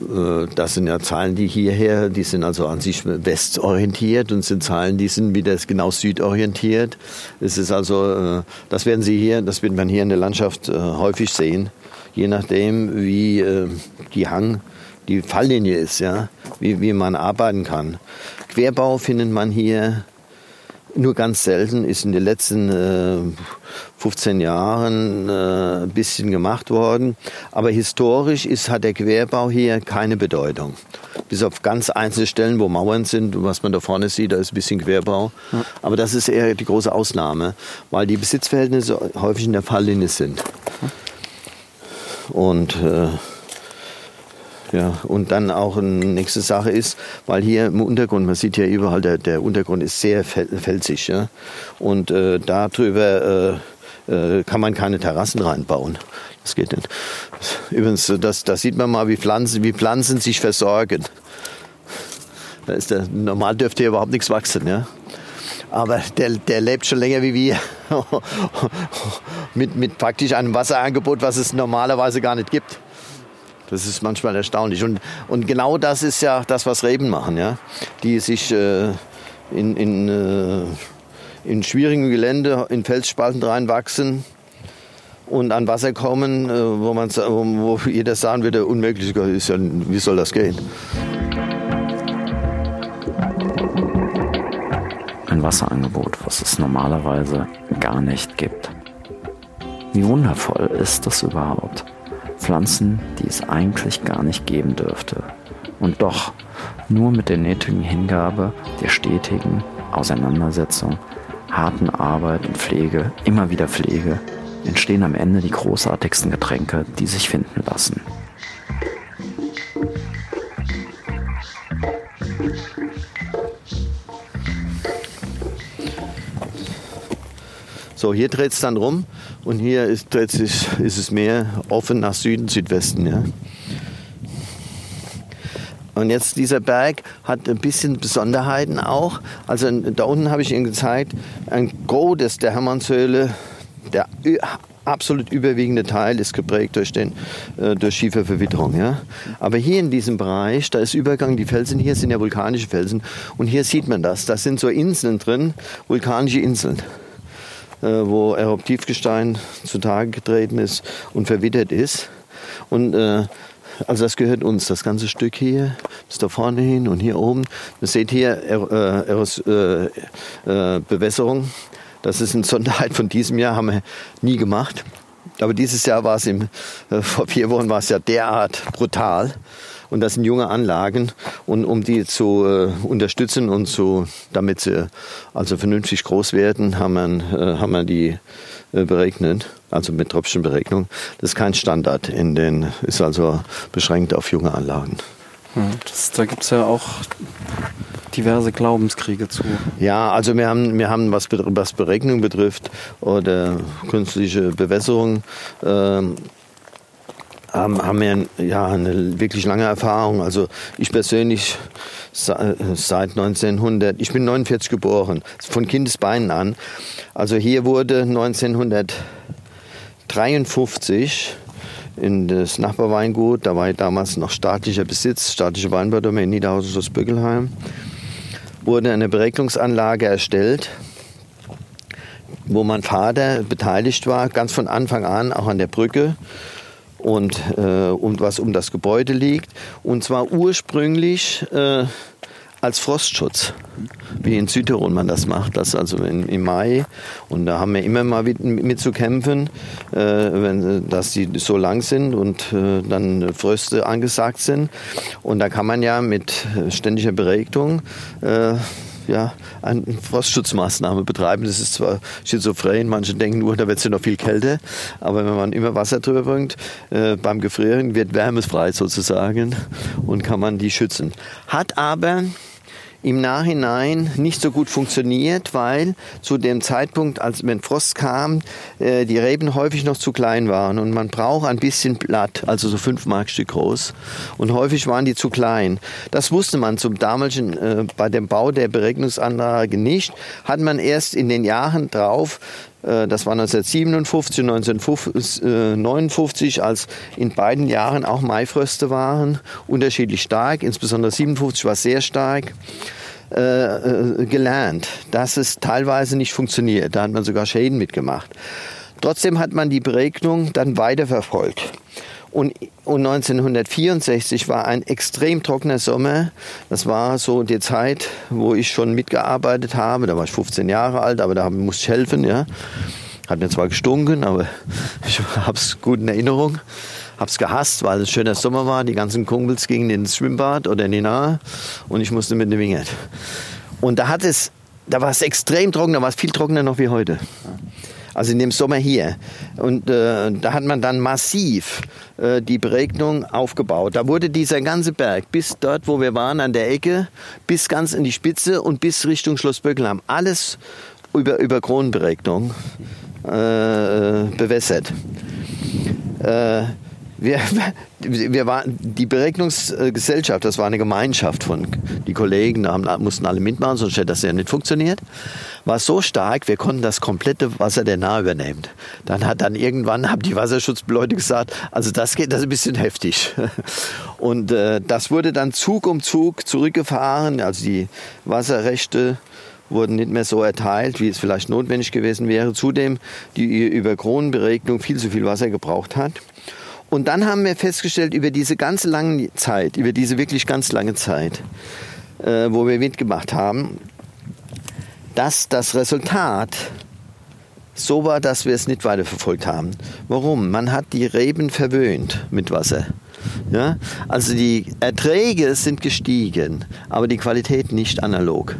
das sind ja Zahlen, die hierher, die sind also an sich westorientiert und sind Zahlen, die sind wieder genau südorientiert. Es ist also, äh, das werden Sie hier, das wird man hier in der Landschaft äh, häufig sehen, je nachdem, wie äh, die Hang, die Falllinie ist, ja, wie, wie man arbeiten kann. Querbau findet man hier nur ganz selten, ist in den letzten äh, 15 Jahren äh, ein bisschen gemacht worden. Aber historisch ist, hat der Querbau hier keine Bedeutung. Bis auf ganz einzelne Stellen, wo Mauern sind, was man da vorne sieht, da ist ein bisschen Querbau. Aber das ist eher die große Ausnahme, weil die Besitzverhältnisse häufig in der Falllinie sind. Und äh, ja, und dann auch eine nächste Sache ist, weil hier im Untergrund, man sieht ja überall, der, der Untergrund ist sehr fel- felsig. Ja? Und äh, darüber äh, äh, kann man keine Terrassen reinbauen. Das geht nicht. Übrigens, das, das sieht man mal, wie Pflanzen, wie Pflanzen sich versorgen. Da ist der, normal dürfte hier überhaupt nichts wachsen. Ja? Aber der, der lebt schon länger wie wir. [LAUGHS] mit, mit praktisch einem Wasserangebot, was es normalerweise gar nicht gibt. Das ist manchmal erstaunlich. Und, und genau das ist ja das, was Reben machen, ja? die sich äh, in, in, äh, in schwierigem Gelände, in Felsspalten reinwachsen und an Wasser kommen, äh, wo, man, wo jeder sagen würde, unmöglich, ist ja, wie soll das gehen? Ein Wasserangebot, was es normalerweise gar nicht gibt. Wie wundervoll ist das überhaupt? Pflanzen, die es eigentlich gar nicht geben dürfte. Und doch, nur mit der nötigen Hingabe, der stetigen Auseinandersetzung, harten Arbeit und Pflege, immer wieder Pflege, entstehen am Ende die großartigsten Getränke, die sich finden lassen. So, hier dreht es dann rum und hier ist, sich, ist es mehr offen nach Süden, Südwesten. Ja. Und jetzt dieser Berg hat ein bisschen Besonderheiten auch. Also da unten habe ich Ihnen gezeigt, ein Gros der Hermannshöhle, der absolut überwiegende Teil ist geprägt durch, den, äh, durch Schieferverwitterung. Ja? Aber hier in diesem Bereich, da ist Übergang, die Felsen hier sind ja vulkanische Felsen. Und hier sieht man das. Da sind so Inseln drin, vulkanische Inseln wo Eruptivgestein zutage getreten ist und verwittert ist. Und äh, also das gehört uns, das ganze Stück hier, bis da vorne hin und hier oben. Ihr seht hier er, äh, äh, äh, Bewässerung. Das ist eine Sonderheit von diesem Jahr, haben wir nie gemacht. Aber dieses Jahr war es im, äh, vor vier Wochen war es ja derart brutal. Und das sind junge Anlagen. Und um die zu äh, unterstützen und zu, damit sie also vernünftig groß werden, haben wir, äh, haben wir die äh, berechnet, also mit Tröpfchenberegnung. Das ist kein Standard in den, ist also beschränkt auf junge Anlagen. Das, da gibt es ja auch diverse Glaubenskriege zu. Ja, also wir haben, wir haben was, was Beregnung betrifft oder künstliche Bewässerung, ähm, haben, haben wir ja, eine wirklich lange Erfahrung. Also ich persönlich se- seit 1900, ich bin 49 geboren, von Kindesbeinen an. Also hier wurde 1953 in das Nachbarweingut, da war damals noch staatlicher Besitz, staatliche Weinbaudomäne in Niederhausen Schloss Böckelheim, wurde eine Beregnungsanlage erstellt wo mein Vater beteiligt war, ganz von Anfang an, auch an der Brücke und, äh, und was um das Gebäude liegt. Und zwar ursprünglich äh, als Frostschutz, wie in Südtirol man das macht, das also in, im Mai. Und da haben wir immer mal mit, mit zu kämpfen, äh, wenn, dass die so lang sind und äh, dann Fröste angesagt sind. Und da kann man ja mit ständiger Beregnung äh, ja, eine Frostschutzmaßnahme betreiben. Das ist zwar schizophren, manche denken nur, da wird es ja noch viel kälter, aber wenn man immer Wasser drüber bringt, äh, beim Gefrieren wird wärmefrei sozusagen und kann man die schützen. Hat aber im Nachhinein nicht so gut funktioniert, weil zu dem Zeitpunkt, als wenn Frost kam, äh, die Reben häufig noch zu klein waren und man braucht ein bisschen Blatt, also so fünf Markstück groß und häufig waren die zu klein. Das wusste man zum damaligen äh, bei dem Bau der Beregnungsanlage nicht, hat man erst in den Jahren drauf das war 1957 und 1959, als in beiden Jahren auch Maifröste waren, unterschiedlich stark, insbesondere 57 war sehr stark, äh, äh, gelernt, dass es teilweise nicht funktioniert. Da hat man sogar Schäden mitgemacht. Trotzdem hat man die Beregnung dann weiterverfolgt. Und, und 1964 war ein extrem trockener Sommer. Das war so die Zeit, wo ich schon mitgearbeitet habe. Da war ich 15 Jahre alt, aber da musste ich helfen. Ja. Hat mir zwar gestunken, aber [LAUGHS] ich habe es gut in Erinnerung. Habe es gehasst, weil es schöner Sommer war. Die ganzen Kumpels gingen ins Schwimmbad oder in die Nahe und ich musste mit dem Wingert. Und da hat es, da war es extrem trocken, da war es viel trockener noch wie heute. Also in dem Sommer hier. Und äh, da hat man dann massiv äh, die Beregnung aufgebaut. Da wurde dieser ganze Berg bis dort, wo wir waren, an der Ecke, bis ganz in die Spitze und bis Richtung Schloss Böckelheim. Alles über, über Kronenberegnung äh, bewässert. Wir, [LAUGHS] wir waren, die Beregnungsgesellschaft, das war eine Gemeinschaft von, die Kollegen, da haben, mussten alle mitmachen, sonst hätte das ja nicht funktioniert, war so stark, wir konnten das komplette Wasser der Nahe übernehmen. Dann hat dann irgendwann, haben die Wasserschutzleute gesagt, also das geht, das ist ein bisschen heftig. [LAUGHS] Und äh, das wurde dann Zug um Zug zurückgefahren, also die Wasserrechte wurden nicht mehr so erteilt, wie es vielleicht notwendig gewesen wäre. Zudem die über Kronenberegnung viel zu viel Wasser gebraucht hat. Und dann haben wir festgestellt, über diese ganz lange Zeit, über diese wirklich ganz lange Zeit, äh, wo wir mitgemacht haben, dass das Resultat so war, dass wir es nicht weiterverfolgt haben. Warum? Man hat die Reben verwöhnt mit Wasser. Ja? Also die Erträge sind gestiegen, aber die Qualität nicht analog.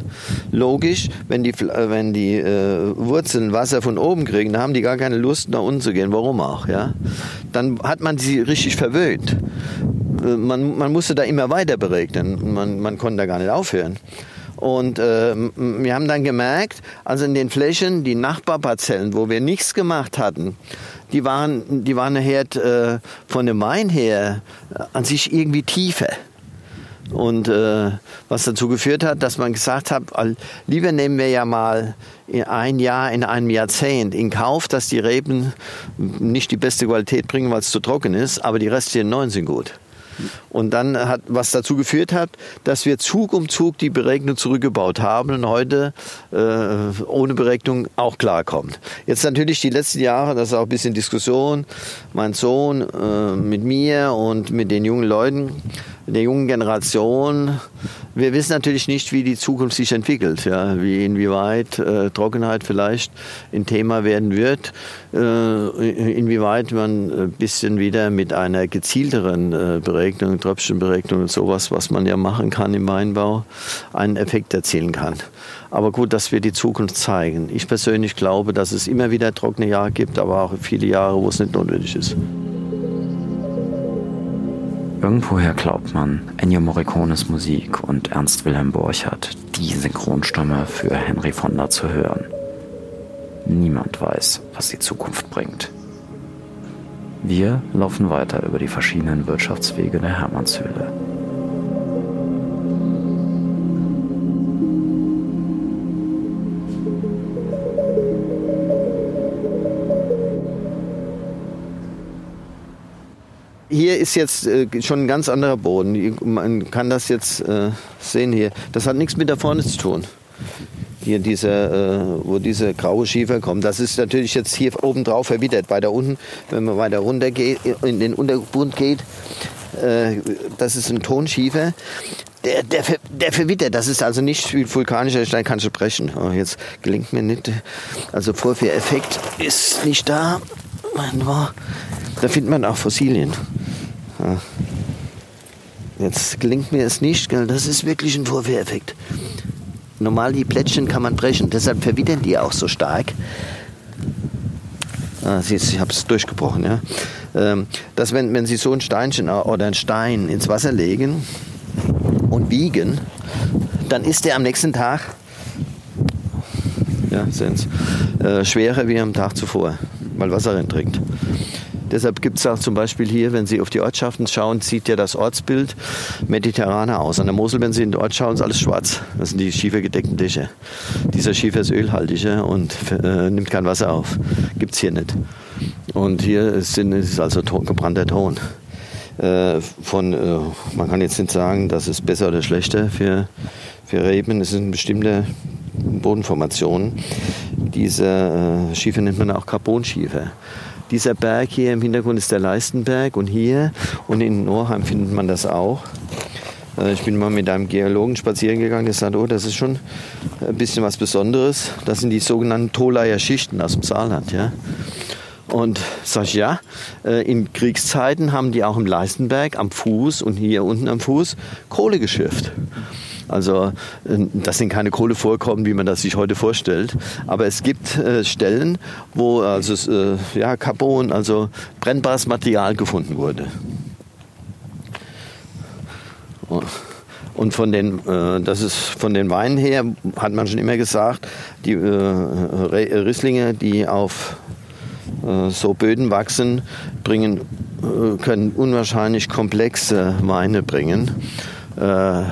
Logisch, wenn die, wenn die äh, Wurzeln Wasser von oben kriegen, dann haben die gar keine Lust nach unten zu gehen. Warum auch? Ja? Dann hat man sie richtig verwöhnt. Äh, Man, man musste da immer weiter beregnen. Man, man konnte da gar nicht aufhören. Und äh, wir haben dann gemerkt, also in den Flächen, die Nachbarparzellen, wo wir nichts gemacht hatten, die waren, die waren nachher äh, von dem Main her äh, an sich irgendwie tiefer. Und äh, was dazu geführt hat, dass man gesagt hat, lieber nehmen wir ja mal in ein Jahr, in einem Jahrzehnt in Kauf, dass die Reben nicht die beste Qualität bringen, weil es zu trocken ist, aber die restlichen neun sind gut. Und dann hat, was dazu geführt hat, dass wir Zug um Zug die Beregnung zurückgebaut haben und heute äh, ohne Beregnung auch klarkommt. Jetzt natürlich die letzten Jahre, das ist auch ein bisschen Diskussion, mein Sohn äh, mit mir und mit den jungen Leuten, der jungen Generation. Wir wissen natürlich nicht, wie die Zukunft sich entwickelt, ja, wie inwieweit äh, Trockenheit vielleicht ein Thema werden wird, äh, inwieweit man ein bisschen wieder mit einer gezielteren äh, Beregnung, Tröpfchenberegnung und sowas, was man ja machen kann im Weinbau, einen Effekt erzielen kann. Aber gut, das wird die Zukunft zeigen. Ich persönlich glaube, dass es immer wieder trockene Jahre gibt, aber auch viele Jahre, wo es nicht notwendig ist. Irgendwoher glaubt man, Ennio Morricones Musik und Ernst Wilhelm Borchardt die Synchronstimme für Henry Fonda zu hören. Niemand weiß, was die Zukunft bringt. Wir laufen weiter über die verschiedenen Wirtschaftswege der Hermannshöhle. Hier ist jetzt äh, schon ein ganz anderer Boden. Man kann das jetzt äh, sehen hier. Das hat nichts mit da vorne zu tun. Hier diese, äh, wo diese graue Schiefer kommt. Das ist natürlich jetzt hier oben drauf verwittert. Weiter unten, wenn man weiter runter geht, in den Untergrund geht, äh, das ist ein Tonschiefer. Der, der, der verwittert, das ist also nicht wie vulkanischer Stein, kannst du brechen. Oh, jetzt gelingt mir nicht. Also Vorführeffekt ist nicht da. Da findet man auch Fossilien. Ja. Jetzt gelingt mir es nicht, gell? das ist wirklich ein Vorführeffekt. Normal die Plättchen kann man brechen, deshalb verwittern die auch so stark. Ah, siehst, ich habe es durchgebrochen. Ja? Ähm, dass wenn, wenn Sie so ein Steinchen oder ein Stein ins Wasser legen und wiegen, dann ist der am nächsten Tag ja, äh, schwerer wie am Tag zuvor, weil Wasser reintrinkt. Deshalb gibt es auch zum Beispiel hier, wenn Sie auf die Ortschaften schauen, sieht ja das Ortsbild mediterraner aus. An der Mosel, wenn Sie in den Ort schauen, ist alles schwarz. Das sind die schiefergedeckten Dächer. Dieser Schiefer ist ölhaltiger und äh, nimmt kein Wasser auf. Gibt es hier nicht. Und hier ist, ist also Ton, gebrannter Ton. Äh, von, äh, man kann jetzt nicht sagen, das ist besser oder schlechter für, für Reben. Es sind bestimmte Bodenformationen. Dieser äh, Schiefer nennt man auch Carbonschiefer. Dieser Berg hier im Hintergrund ist der Leistenberg und hier und in Norheim findet man das auch. Äh, Ich bin mal mit einem Geologen spazieren gegangen, der sagt, oh, das ist schon ein bisschen was Besonderes. Das sind die sogenannten Tolaier Schichten aus dem Saarland. Ja? Und sag ich, ja, äh, in Kriegszeiten haben die auch im Leistenberg am Fuß und hier unten am Fuß Kohle geschürft. Also äh, das sind keine Kohlevorkommen, wie man das sich heute vorstellt. Aber es gibt äh, Stellen, wo also äh, ja, Carbon, also brennbares Material gefunden wurde. Und von den, äh, das ist von den Weinen her, hat man schon immer gesagt, die äh, Re- Risslinge, die auf äh, so Böden wachsen, bringen, äh, können unwahrscheinlich komplexe Weine bringen. Äh,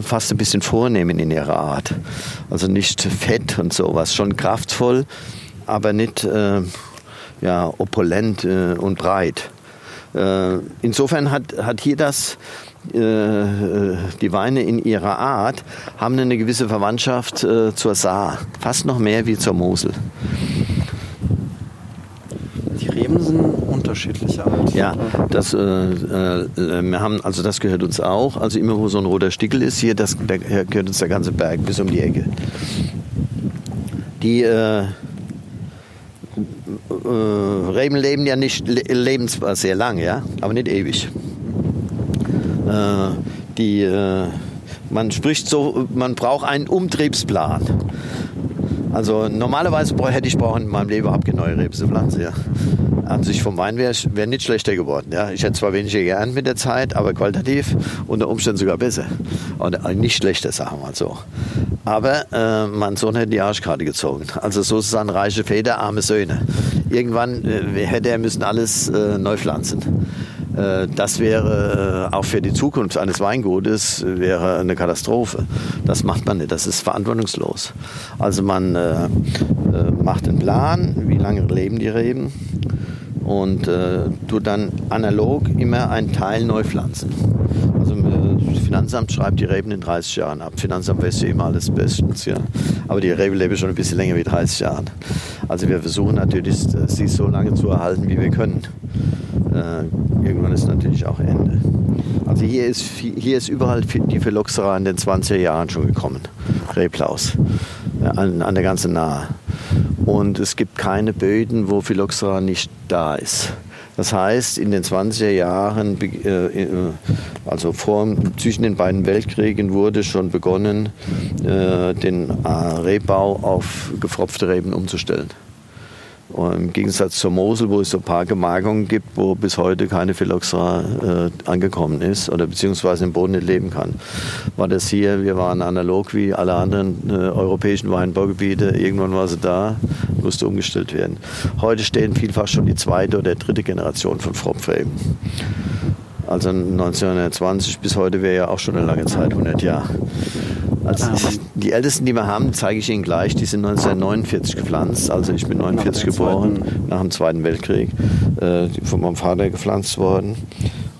fast ein bisschen vornehmen in ihrer Art. Also nicht fett und sowas, schon kraftvoll, aber nicht äh, ja, opulent äh, und breit. Äh, insofern hat, hat hier das, äh, äh, die Weine in ihrer Art, haben eine gewisse Verwandtschaft zur Saar. Fast noch mehr wie zur Mosel. Sind unterschiedlicher Art. Ja, das, äh, äh, wir haben, also das gehört uns auch. Also immer wo so ein roter Stickel ist, hier, das, da gehört uns der ganze Berg bis um die Ecke. Die äh, äh, Reben leben ja nicht, le- leben zwar sehr lang, ja, aber nicht ewig. Äh, die, äh, man spricht so, man braucht einen Umtriebsplan. Also normalerweise hätte ich brauchen in meinem Leben überhaupt keine neue Rebe zu pflanzen. Ja. An sich vom Wein wäre wär nicht schlechter geworden. Ja. Ich hätte zwar weniger geerntet mit der Zeit, aber qualitativ unter Umständen sogar besser. Oder äh, nicht schlechter, sagen wir mal so. Aber äh, mein Sohn hätte die Arschkarte gezogen. Also sozusagen reiche Väter, arme Söhne. Irgendwann äh, hätte er müssen alles äh, neu pflanzen. Äh, Das wäre äh, auch für die Zukunft eines Weingutes äh, wäre eine Katastrophe. Das macht man nicht, das ist verantwortungslos. Also man äh, macht einen Plan, wie lange leben die Reben und äh, tut dann analog immer einen Teil neu pflanzen. Also das Finanzamt schreibt die Reben in 30 Jahren ab. Finanzamt weiß ja immer alles bestens, ja. Aber die Rebe lebt schon ein bisschen länger wie 30 Jahren. Also wir versuchen natürlich, sie so lange zu erhalten, wie wir können. Äh, irgendwann ist natürlich auch Ende. Also hier ist, hier ist überall die Phylloxera in den 20er Jahren schon gekommen. Reblaus. An, an der ganzen Nahe. Und es gibt keine Böden, wo Phylloxera nicht da ist. Das heißt, in den 20er Jahren, äh, äh, also vor, zwischen den beiden Weltkriegen, wurde schon begonnen, äh, den Rebbau auf gefropfte Reben umzustellen. Und Im Gegensatz zur Mosel, wo es so ein paar Gemarkungen gibt, wo bis heute keine Phylloxera äh, angekommen ist oder beziehungsweise im Boden nicht leben kann, war das hier, wir waren analog wie alle anderen äh, europäischen Weinbaugebiete, irgendwann war sie da, musste umgestellt werden. Heute stehen vielfach schon die zweite oder dritte Generation von Frommfreben. Also 1920 bis heute wäre ja auch schon eine lange Zeit, 100 Jahre. Also die ältesten, die wir haben, zeige ich Ihnen gleich. Die sind 1949 gepflanzt. Also ich bin 49 geboren, nach dem Zweiten Weltkrieg, äh, von meinem Vater gepflanzt worden.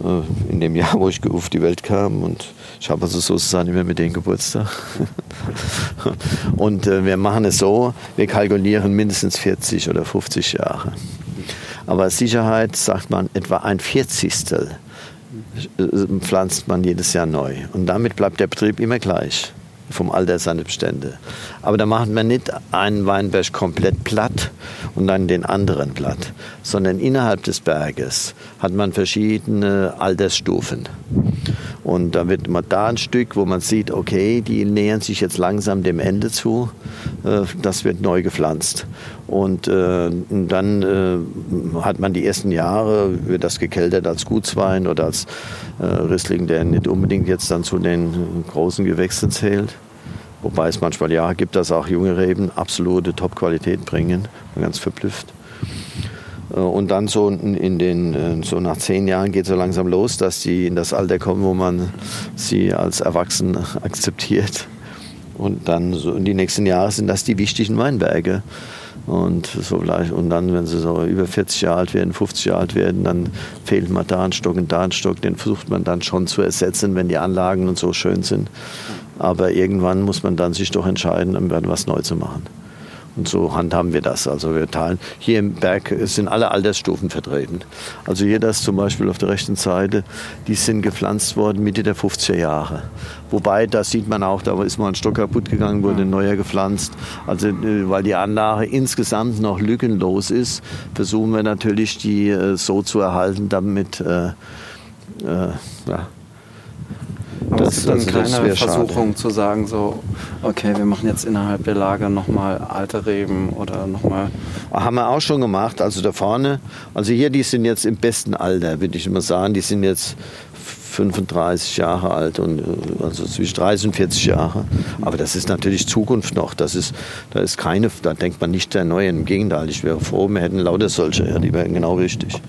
Äh, in dem Jahr, wo ich auf die Welt kam. Und ich habe also sozusagen immer mit denen Geburtstag. [LAUGHS] Und äh, wir machen es so, wir kalkulieren mindestens 40 oder 50 Jahre. Aber Sicherheit sagt man etwa ein Vierzigstel pflanzt man jedes Jahr neu. Und damit bleibt der Betrieb immer gleich vom Alter seiner Bestände. Aber da macht man nicht einen Weinberg komplett platt und dann den anderen platt, sondern innerhalb des Berges hat man verschiedene Altersstufen. Und da wird man da ein Stück, wo man sieht, okay, die nähern sich jetzt langsam dem Ende zu. Äh, das wird neu gepflanzt. Und äh, dann äh, hat man die ersten Jahre, wird das gekeltert als Gutswein oder als äh, Riesling, der nicht unbedingt jetzt dann zu den großen Gewächsen zählt. Wobei es manchmal Jahre gibt, dass auch junge Reben absolute Top-Qualität bringen. Ganz verblüfft. Äh, und dann so in den, äh, so nach zehn Jahren geht es so langsam los, dass die in das Alter kommen, wo man sie als erwachsen [LAUGHS] akzeptiert. Und dann so in die nächsten Jahre sind das die wichtigen Weinberge. Und, so gleich, und dann, wenn sie so über 40 Jahre alt werden, 50 Jahre alt werden, dann fehlt mal da ein Stock und da ein Stock. Den versucht man dann schon zu ersetzen, wenn die Anlagen und so schön sind. Aber irgendwann muss man dann sich doch entscheiden, was neu zu machen. Und so handhaben wir das. Also wir teilen. Hier im Berg sind alle Altersstufen vertreten. Also hier das zum Beispiel auf der rechten Seite, die sind gepflanzt worden Mitte der 50er Jahre. Wobei, da sieht man auch, da ist mal ein Stock kaputt gegangen, wurde ein neuer gepflanzt. Also äh, weil die Anlage insgesamt noch lückenlos ist, versuchen wir natürlich, die äh, so zu erhalten, damit äh, äh, ja, aber das, ist dann keine Versuchung schade. zu sagen, so, okay, wir machen jetzt innerhalb der Lager nochmal alte Reben oder nochmal. Haben wir auch schon gemacht. Also da vorne, also hier, die sind jetzt im besten Alter, würde ich immer sagen. Die sind jetzt 35 Jahre alt und äh, also zwischen 30 und 40 Jahre. Aber das ist natürlich Zukunft noch. Das ist, da ist keine, da denkt man nicht der Neue. Im Gegenteil, ich wäre froh, wir hätten lauter solche, ja, die wären genau richtig.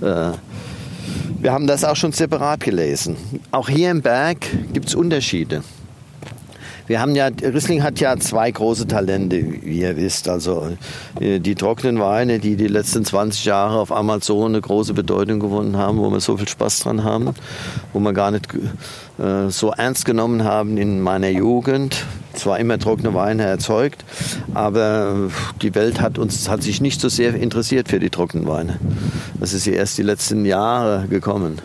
Äh, wir haben das auch schon separat gelesen. Auch hier im Berg gibt es Unterschiede. Wir haben ja, Riesling hat ja zwei große Talente, wie ihr wisst. Also äh, die trockenen Weine, die die letzten 20 Jahre auf so eine große Bedeutung gewonnen haben, wo wir so viel Spaß dran haben, wo wir gar nicht äh, so ernst genommen haben in meiner Jugend. Zwar immer trockene Weine erzeugt, aber die Welt hat uns hat sich nicht so sehr interessiert für die trockenen Weine. Das ist ja erst die letzten Jahre gekommen.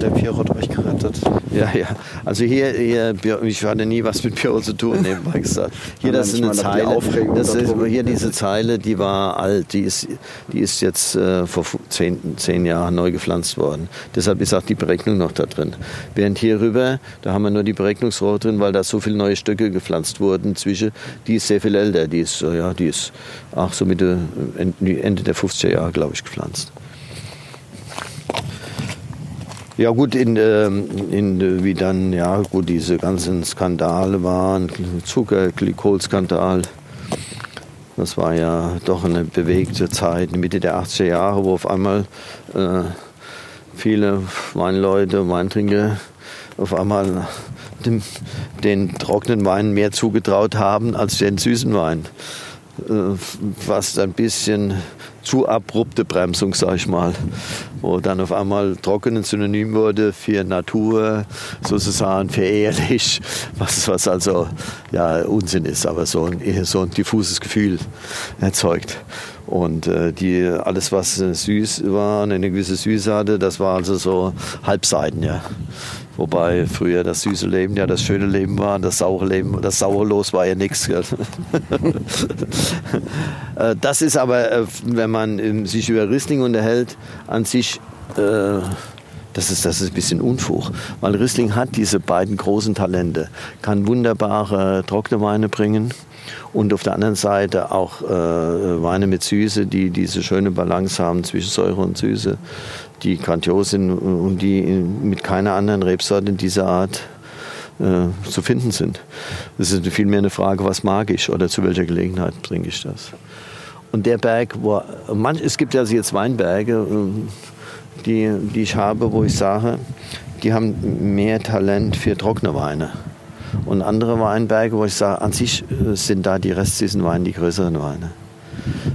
Hat der Pierrot euch gerettet. Ja, ja. Also hier, hier ich hatte nie was mit Pierrot zu tun, nebenbei gesagt. [LAUGHS] Hier, das ist eine Zeile. Das ist, hier diese Zeile, die war alt. Die ist, die ist jetzt äh, vor zehn, zehn Jahren neu gepflanzt worden. Deshalb ist auch die Berechnung noch da drin. Während hier rüber, da haben wir nur die Berechnungsrohre drin, weil da so viele neue Stöcke gepflanzt wurden. Zwischen, die ist sehr viel älter. Die ist, ja, die ist auch so Mitte, Ende der 50er Jahre, glaube ich, gepflanzt. Ja gut, in, ähm, in, wie dann ja gut diese ganzen Skandale waren, Zuckerglykolskandal, das war ja doch eine bewegte Zeit, Mitte der 80er Jahre, wo auf einmal äh, viele Weinleute, Weintrinker auf einmal dem, den trockenen Wein mehr zugetraut haben als den süßen Wein. Äh, was ein bisschen zu abrupte Bremsung, sag ich mal, wo dann auf einmal trocken ein Synonym wurde für Natur, sozusagen für ehrlich, was, was also ja Unsinn ist, aber so ein, so ein diffuses Gefühl erzeugt. Und äh, die, alles, was süß war und eine gewisse Süße hatte, das war also so Halbseiten, ja. Wobei früher das süße Leben ja das schöne Leben war, das saure Leben, das saure Los war ja nichts. [LAUGHS] Äh, das ist aber, äh, wenn man ähm, sich über Riesling unterhält, an sich äh, das ist, das ist ein bisschen Unfug, weil Riesling hat diese beiden großen Talente, kann wunderbare trockene Weine bringen und auf der anderen Seite auch äh, Weine mit Süße, die diese schöne Balance haben zwischen Säure und Süße die grandios sind und die mit keiner anderen Rebsorte dieser Art äh, zu finden sind. Es ist vielmehr eine Frage, was mag ich oder zu welcher Gelegenheit trinke ich das. Und der Berg, wo, manch, es gibt ja also jetzt Weinberge, äh, die, die ich habe, wo ich sage, die haben mehr Talent für trockene Weine. Und andere Weinberge, wo ich sage, an sich äh, sind da die restlichen Weine die größeren Weine.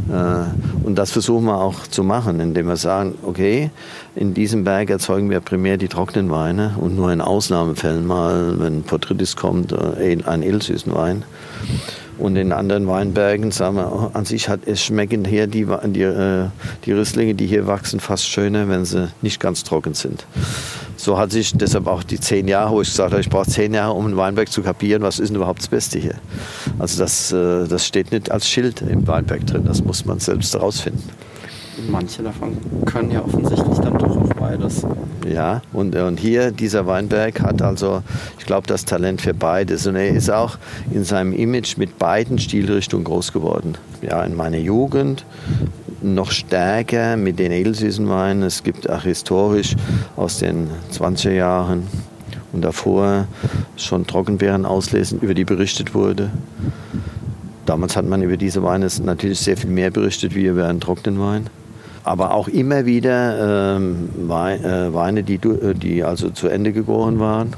Äh, und das versuchen wir auch zu machen, indem wir sagen, okay, in diesem Berg erzeugen wir primär die trockenen Weine und nur in Ausnahmefällen mal, wenn Porträtis kommt, äh, einen edelsüßen Wein. Und in anderen Weinbergen sagen wir, an sich hat es schmecken hier die, die, äh, die Risslinge, die hier wachsen, fast schöner, wenn sie nicht ganz trocken sind. So hat sich deshalb auch die zehn Jahre, wo ich gesagt habe, ich brauche zehn Jahre, um einen Weinberg zu kapieren, was ist denn überhaupt das Beste hier. Also das, äh, das steht nicht als Schild im Weinberg drin, das muss man selbst herausfinden. Manche davon können ja offensichtlich dann doch auch beides. Ja, und, und hier, dieser Weinberg hat also, ich glaube, das Talent für beides. Und er ist auch in seinem Image mit beiden Stilrichtungen groß geworden. Ja, in meiner Jugend noch stärker mit den edelsüßen Weinen. Es gibt auch historisch aus den 20er Jahren und davor schon Trockenbeeren auslesen, über die berichtet wurde. Damals hat man über diese Weine natürlich sehr viel mehr berichtet wie über einen trockenen Wein aber auch immer wieder ähm, äh, Weine, die, äh, die also zu Ende gegoren waren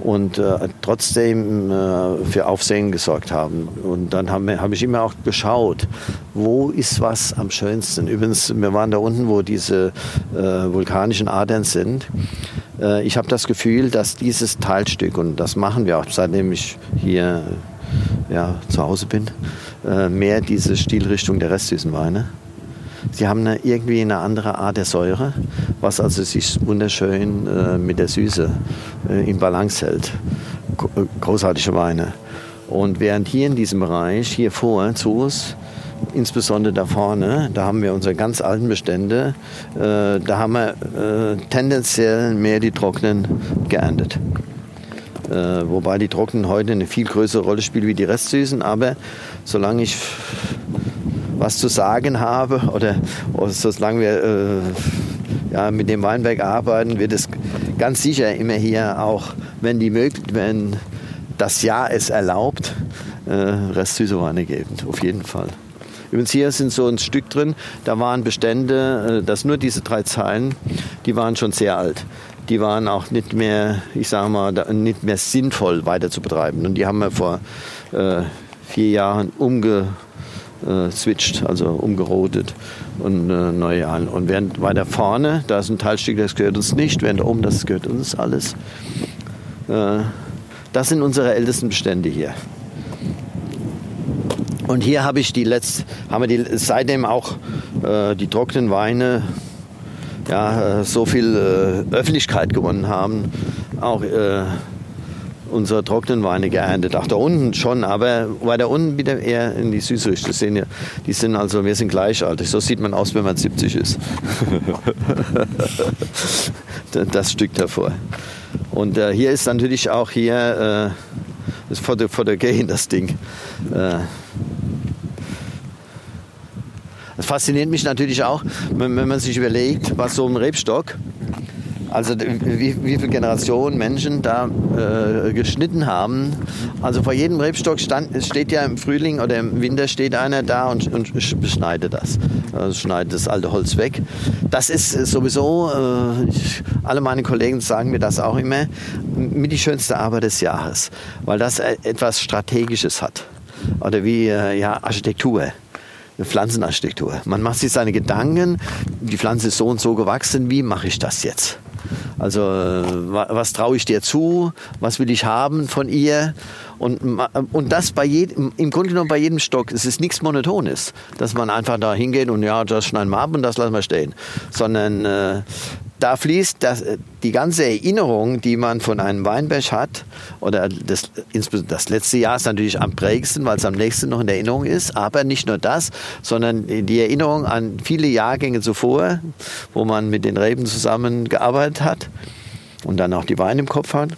und äh, trotzdem äh, für Aufsehen gesorgt haben. Und dann habe hab ich immer auch geschaut, wo ist was am schönsten. Übrigens, wir waren da unten, wo diese äh, vulkanischen Adern sind. Äh, ich habe das Gefühl, dass dieses Teilstück, und das machen wir auch, seitdem ich hier ja, zu Hause bin, mehr diese Stilrichtung der restsüßen Weine. Sie haben eine, irgendwie eine andere Art der Säure, was also sich wunderschön äh, mit der Süße äh, in Balance hält. Äh, großartige Weine. Und während hier in diesem Bereich, hier vor zu uns, insbesondere da vorne, da haben wir unsere ganz alten Bestände, äh, da haben wir äh, tendenziell mehr die Trockenen geerntet. Äh, wobei die Trockenen heute eine viel größere Rolle spielen wie die Restsüßen. Aber solange ich was zu sagen habe oder, oder solange wir äh, ja, mit dem Weinberg arbeiten, wird es ganz sicher immer hier auch, wenn, die wenn das Jahr es erlaubt, äh, restsüße Weine geben. Auf jeden Fall. Übrigens hier sind so ein Stück drin, da waren Bestände, äh, das nur diese drei Zeilen, die waren schon sehr alt. Die waren auch nicht mehr, ich sage mal, nicht mehr sinnvoll weiter zu betreiben. Und die haben wir vor äh, vier Jahren umge äh, switcht, also umgerodet und äh, neu an. Und während weiter vorne, da ist ein Teilstück, das gehört uns nicht, während oben, das gehört uns alles. Äh, das sind unsere ältesten Bestände hier. Und hier habe ich die letzte, haben wir die, seitdem auch äh, die trockenen Weine ja, äh, so viel äh, Öffentlichkeit gewonnen haben, auch äh, unsere trockenen Weine geerntet. Auch da unten schon, aber weiter unten wieder eher in die süße Richtung. Sehen ja, die sind also, wir sind gleichaltrig. So sieht man aus, wenn man 70 ist. [LAUGHS] das Stück davor. Und äh, hier ist natürlich auch hier äh, das Foto, Fotogen, das Ding. Äh, das fasziniert mich natürlich auch, wenn, wenn man sich überlegt, was so ein Rebstock also wie, wie viele Generationen Menschen da äh, geschnitten haben. Also vor jedem Rebstock stand, steht ja im Frühling oder im Winter steht einer da und, und beschneidet das. Also schneidet das alte Holz weg. Das ist sowieso, äh, ich, alle meine Kollegen sagen mir das auch immer, mit die schönste Arbeit des Jahres, weil das e-, etwas Strategisches hat. Oder wie äh, ja, Architektur eine Pflanzenarchitektur. Man macht sich seine Gedanken, die Pflanze ist so und so gewachsen, wie mache ich das jetzt? Also was traue ich dir zu? Was will ich haben von ihr? Und, und das bei jedem, im Grunde genommen bei jedem Stock. Es ist nichts Monotones, dass man einfach da hingeht und ja, das schneiden wir ab und das lassen wir stehen. Sondern äh, da fließt das, die ganze Erinnerung, die man von einem Weinberg hat, oder das, das letzte Jahr ist natürlich am prägsten, weil es am nächsten noch in Erinnerung ist, aber nicht nur das, sondern die Erinnerung an viele Jahrgänge zuvor, wo man mit den Reben zusammengearbeitet hat und dann auch die Weine im Kopf hat.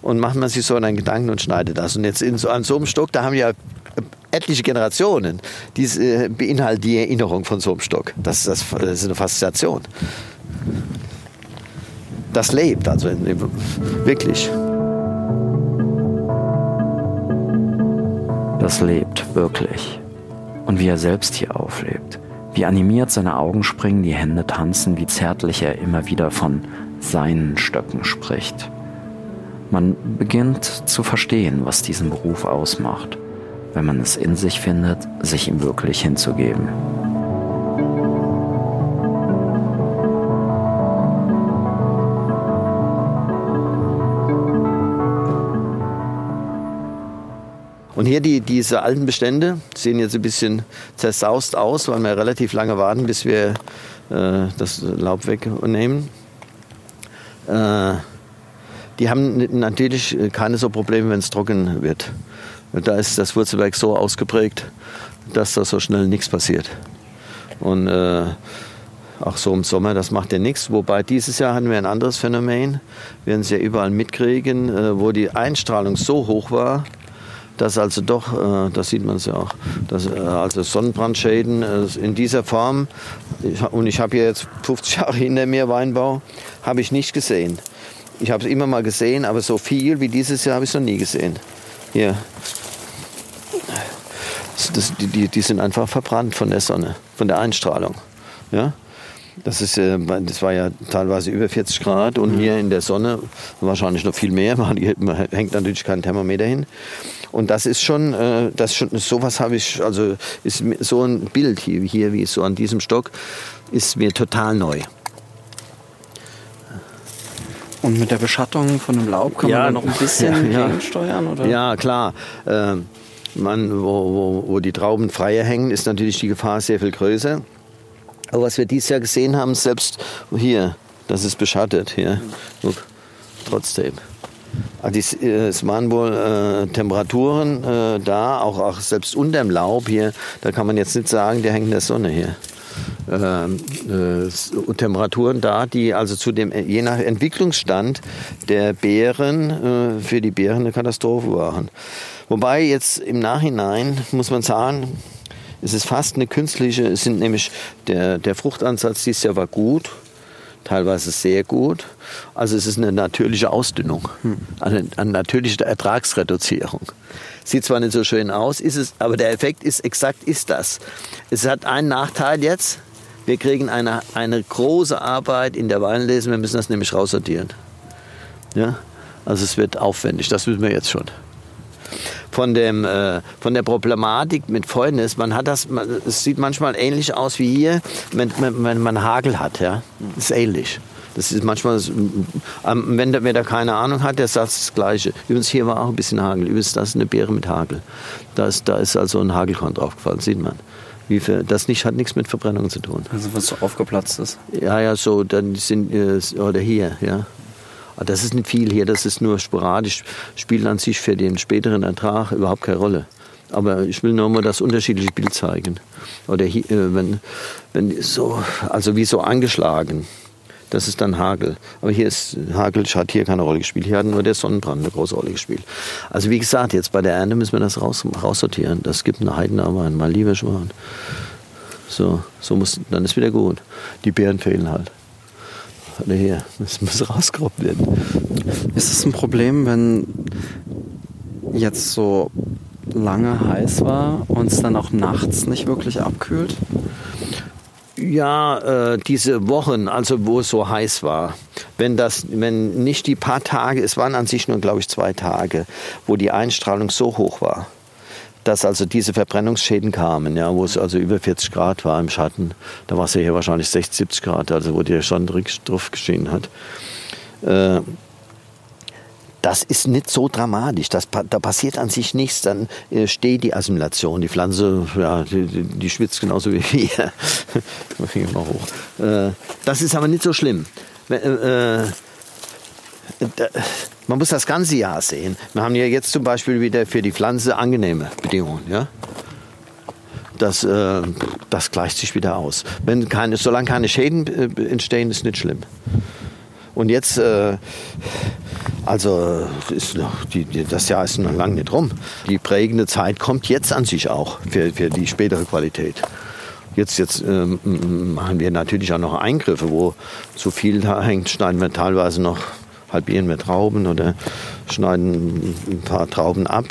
Und macht man sich so einen Gedanken und schneidet das. Und jetzt in so, an so einem Stock, da haben wir etliche Generationen, die äh, beinhaltet die Erinnerung von so einem Stock. Das, das, das ist eine Faszination das lebt, also wirklich. Das lebt wirklich. Und wie er selbst hier auflebt. Wie animiert seine Augen springen, die Hände tanzen, wie zärtlich er immer wieder von seinen Stöcken spricht. Man beginnt zu verstehen, was diesen Beruf ausmacht, wenn man es in sich findet, sich ihm wirklich hinzugeben. Und hier die, diese alten Bestände sehen jetzt ein bisschen zersaust aus, weil wir relativ lange warten, bis wir äh, das Laub wegnehmen. Äh, die haben natürlich keine so Probleme, wenn es trocken wird. Da ist das Wurzelwerk so ausgeprägt, dass da so schnell nichts passiert. Und äh, auch so im Sommer, das macht ja nichts. Wobei dieses Jahr hatten wir ein anderes Phänomen. Wir werden es ja überall mitkriegen, äh, wo die Einstrahlung so hoch war, dass also doch, äh, das sieht man es ja auch, dass äh, also Sonnenbrandschäden äh, in dieser Form, ich, und ich habe hier jetzt 50 [LAUGHS] Jahre hinter mir Weinbau, habe ich nicht gesehen. Ich habe es immer mal gesehen, aber so viel wie dieses Jahr habe ich es noch nie gesehen. Hier. Das, die, die sind einfach verbrannt von der Sonne, von der Einstrahlung. Ja? Das, ist, das war ja teilweise über 40 Grad und hier in der Sonne wahrscheinlich noch viel mehr. Man hängt natürlich kein Thermometer hin. Und das ist schon, äh, das schon sowas habe ich, also ist so ein Bild hier, hier wie so an diesem Stock, ist mir total neu. Und mit der Beschattung von dem Laub kann Ja, man da noch ein [LAUGHS] bisschen ja, ja. gegensteuern? Oder? Ja, klar. Äh, man, wo, wo, wo die Trauben freier hängen, ist natürlich die Gefahr sehr viel größer. Aber was wir dieses Jahr gesehen haben, selbst hier, das ist beschattet hier. Guck, trotzdem. Ah, äh, Es waren wohl äh, Temperaturen äh, da, auch, auch selbst unter dem Laub hier. Da kann man jetzt nicht sagen, der hängt in der Sonne hier. Ähm, äh, Temperaturen da, die also zu dem, je nach Entwicklungsstand der Beeren äh, für die Beeren eine Katastrophe waren. Wobei jetzt im Nachhinein muss man sagen, es ist fast eine künstliche, es sind nämlich der, der Fruchtansatz dieses Jahr war gut, teilweise sehr gut. Also es ist eine natürliche Ausdünnung, eine, eine natürliche Ertragsreduzierung. Sieht zwar nicht so schön aus, ist es, aber der Effekt ist exakt ist das. Es hat einen Nachteil jetzt. Wir kriegen eine, eine große Arbeit in der Weinlese. Wir müssen das nämlich raussortieren. Ja? Also es wird aufwendig, das wissen wir jetzt schon. Von, dem, äh, von der Problematik mit Fäulnis, man hat das, man, es sieht manchmal ähnlich aus wie hier, wenn, wenn, wenn man Hagel hat. Ja? Das ist ähnlich. Das ist manchmal, ähm, wenn da, wer da keine Ahnung hat, der sagt das Gleiche. Übrigens, hier war auch ein bisschen Hagel. Übrigens, das ist eine Beere mit Hagel. Da ist, da ist also ein Hagelkorn draufgefallen, sieht man. Wie viel, das nicht, hat nichts mit Verbrennung zu tun. Also was so aufgeplatzt ist. Ja, ja, so, dann sind, äh, oder hier, ja. Das ist nicht viel hier, das ist nur sporadisch, spielt an sich für den späteren Ertrag überhaupt keine Rolle. Aber ich will nur mal das unterschiedliche Bild zeigen. Oder hier, äh, wenn, wenn so, also wie so angeschlagen. Das ist dann Hagel. Aber hier ist Hagel hat hier keine Rolle gespielt. Hier hat nur der Sonnenbrand eine große Rolle gespielt. Also wie gesagt, jetzt bei der Ernte müssen wir das raus, raussortieren. Das gibt eine Heidenarbeit, mal lieber Schwan. So, so muss, dann ist wieder gut. Die Beeren fehlen halt. Hier, das muss rausgerobbt werden. Ist es ein Problem, wenn jetzt so lange heiß war und es dann auch nachts nicht wirklich abkühlt? Ja, äh, diese Wochen, also wo es so heiß war, wenn das, wenn nicht die paar Tage, es waren an sich nur, glaube ich, zwei Tage, wo die Einstrahlung so hoch war, dass also diese Verbrennungsschäden kamen, ja, wo es also über 40 Grad war im Schatten. Da war es ja hier wahrscheinlich 60, 70 Grad, also wo der Sonne drauf geschienen hat. Äh, das ist nicht so dramatisch. Das, da passiert an sich nichts. Dann äh, steht die Assimilation. Die Pflanze, ja, die, die, die schwitzt genauso wie wir. [LAUGHS] Finger mal hoch. Äh, das ist aber nicht so schlimm. Äh, da, man muss das ganze Jahr sehen. Wir haben ja jetzt zum Beispiel wieder für die Pflanze angenehme Bedingungen. Ja? Das, äh, das gleicht sich wieder aus. Wenn keine, solange keine Schäden äh, entstehen, ist nicht schlimm. Und jetzt, äh, also ist noch, die, das Jahr ist noch lange nicht rum. Die prägende Zeit kommt jetzt an sich auch für, für die spätere Qualität. Jetzt, jetzt ähm, machen wir natürlich auch noch Eingriffe, wo zu viel hängt, schneiden wir teilweise noch, halbieren wir Trauben oder schneiden ein paar Trauben ab.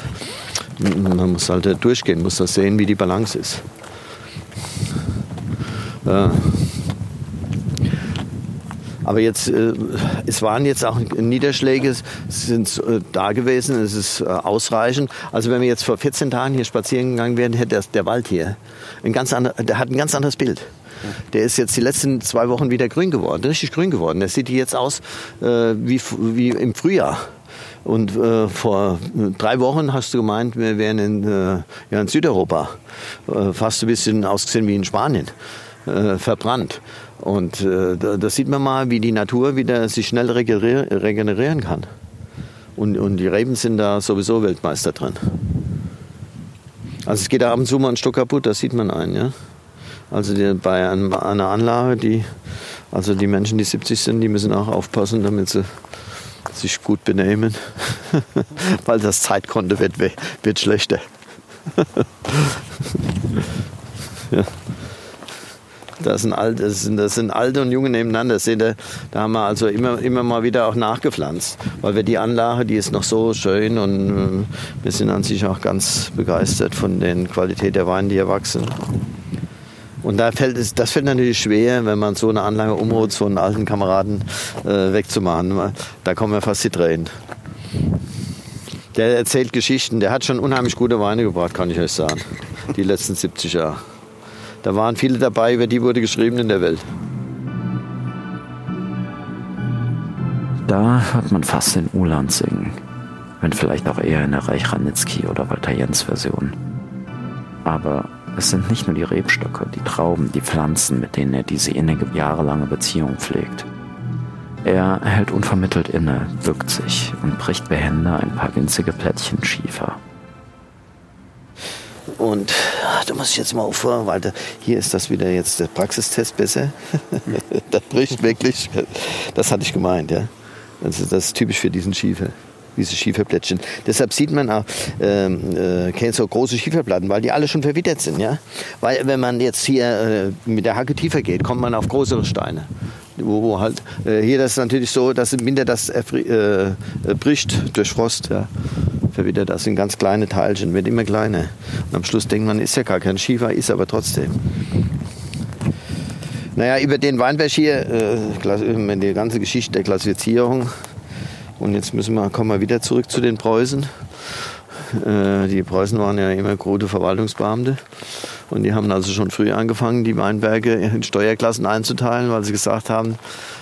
Man muss halt durchgehen, muss das sehen, wie die Balance ist. Ja. Aber jetzt, äh, es waren jetzt auch Niederschläge, sind äh, da gewesen, es ist äh, ausreichend. Also wenn wir jetzt vor 14 Tagen hier spazieren gegangen wären, hätte der Wald hier ein ganz ander, der hat ein ganz anderes Bild. Der ist jetzt die letzten zwei Wochen wieder grün geworden, richtig grün geworden. Der sieht jetzt aus äh, wie, wie im Frühjahr. Und äh, vor drei Wochen hast du gemeint, wir wären in, äh, ja, in Südeuropa. Äh, fast ein bisschen ausgesehen wie in Spanien. Äh, verbrannt. Und äh, da, sieht man mal, wie die Natur wieder sich schnell regenerieren, regenerieren kann. Und, und die Reben sind da sowieso Weltmeister drin. Also es geht da ab und zu mal ein Stück kaputt, das sieht man ein. Ja? Also die, bei einem, einer Anlage, die, also die Menschen, die 70 sind, die müssen auch aufpassen, damit sie sich gut benehmen, [LAUGHS] weil das Zeitkonto wird, wird schlechter. [LAUGHS] ja. Das sind, alte, das, sind, das sind alte und junge nebeneinander. Seht ihr, da haben wir also immer, immer mal wieder auch nachgepflanzt. Weil wir die Anlage, die ist noch so schön und äh, wir sind an sich auch ganz begeistert von der Qualität der Weine, die hier wachsen. Und da fällt es, das fällt natürlich schwer, wenn man so eine Anlage umholt, so einen alten Kameraden äh, wegzumachen. Da kommen wir fast die Tränen. Der erzählt Geschichten, der hat schon unheimlich gute Weine gebracht, kann ich euch sagen. Die letzten 70 Jahre. Da waren viele dabei, über die wurde geschrieben in der Welt. Da hört man fast den Uland singen, wenn vielleicht auch eher in der Reich Ranitzky oder Walter Jens Version. Aber es sind nicht nur die Rebstöcke, die Trauben, die Pflanzen, mit denen er diese innige, jahrelange Beziehung pflegt. Er hält unvermittelt inne, bückt sich und bricht behende ein paar winzige Plättchen Schiefer. Und ach, da muss ich jetzt mal aufhören, weil hier ist das wieder jetzt der Praxistest besser. [LAUGHS] das bricht wirklich. Das hatte ich gemeint, ja. Also das ist typisch für diesen Schiefer diese Schieferplättchen. Deshalb sieht man auch ähm, äh, so große Schieferplatten, weil die alle schon verwittert sind. Ja? Weil wenn man jetzt hier äh, mit der Hacke tiefer geht, kommt man auf größere Steine. Wo, wo halt, äh, hier das ist natürlich so, dass im Winter das äh, bricht durch Frost. Ja? Verwittert das sind ganz kleine Teilchen, wird immer kleiner. Und am Schluss denkt man, ist ja gar kein Schiefer, ist aber trotzdem. Naja, über den Weinberg hier, äh, die ganze Geschichte der Klassifizierung, und jetzt müssen wir, kommen wir wieder zurück zu den Preußen. Äh, die Preußen waren ja immer gute Verwaltungsbeamte. Und die haben also schon früh angefangen, die Weinberge in Steuerklassen einzuteilen, weil sie gesagt haben,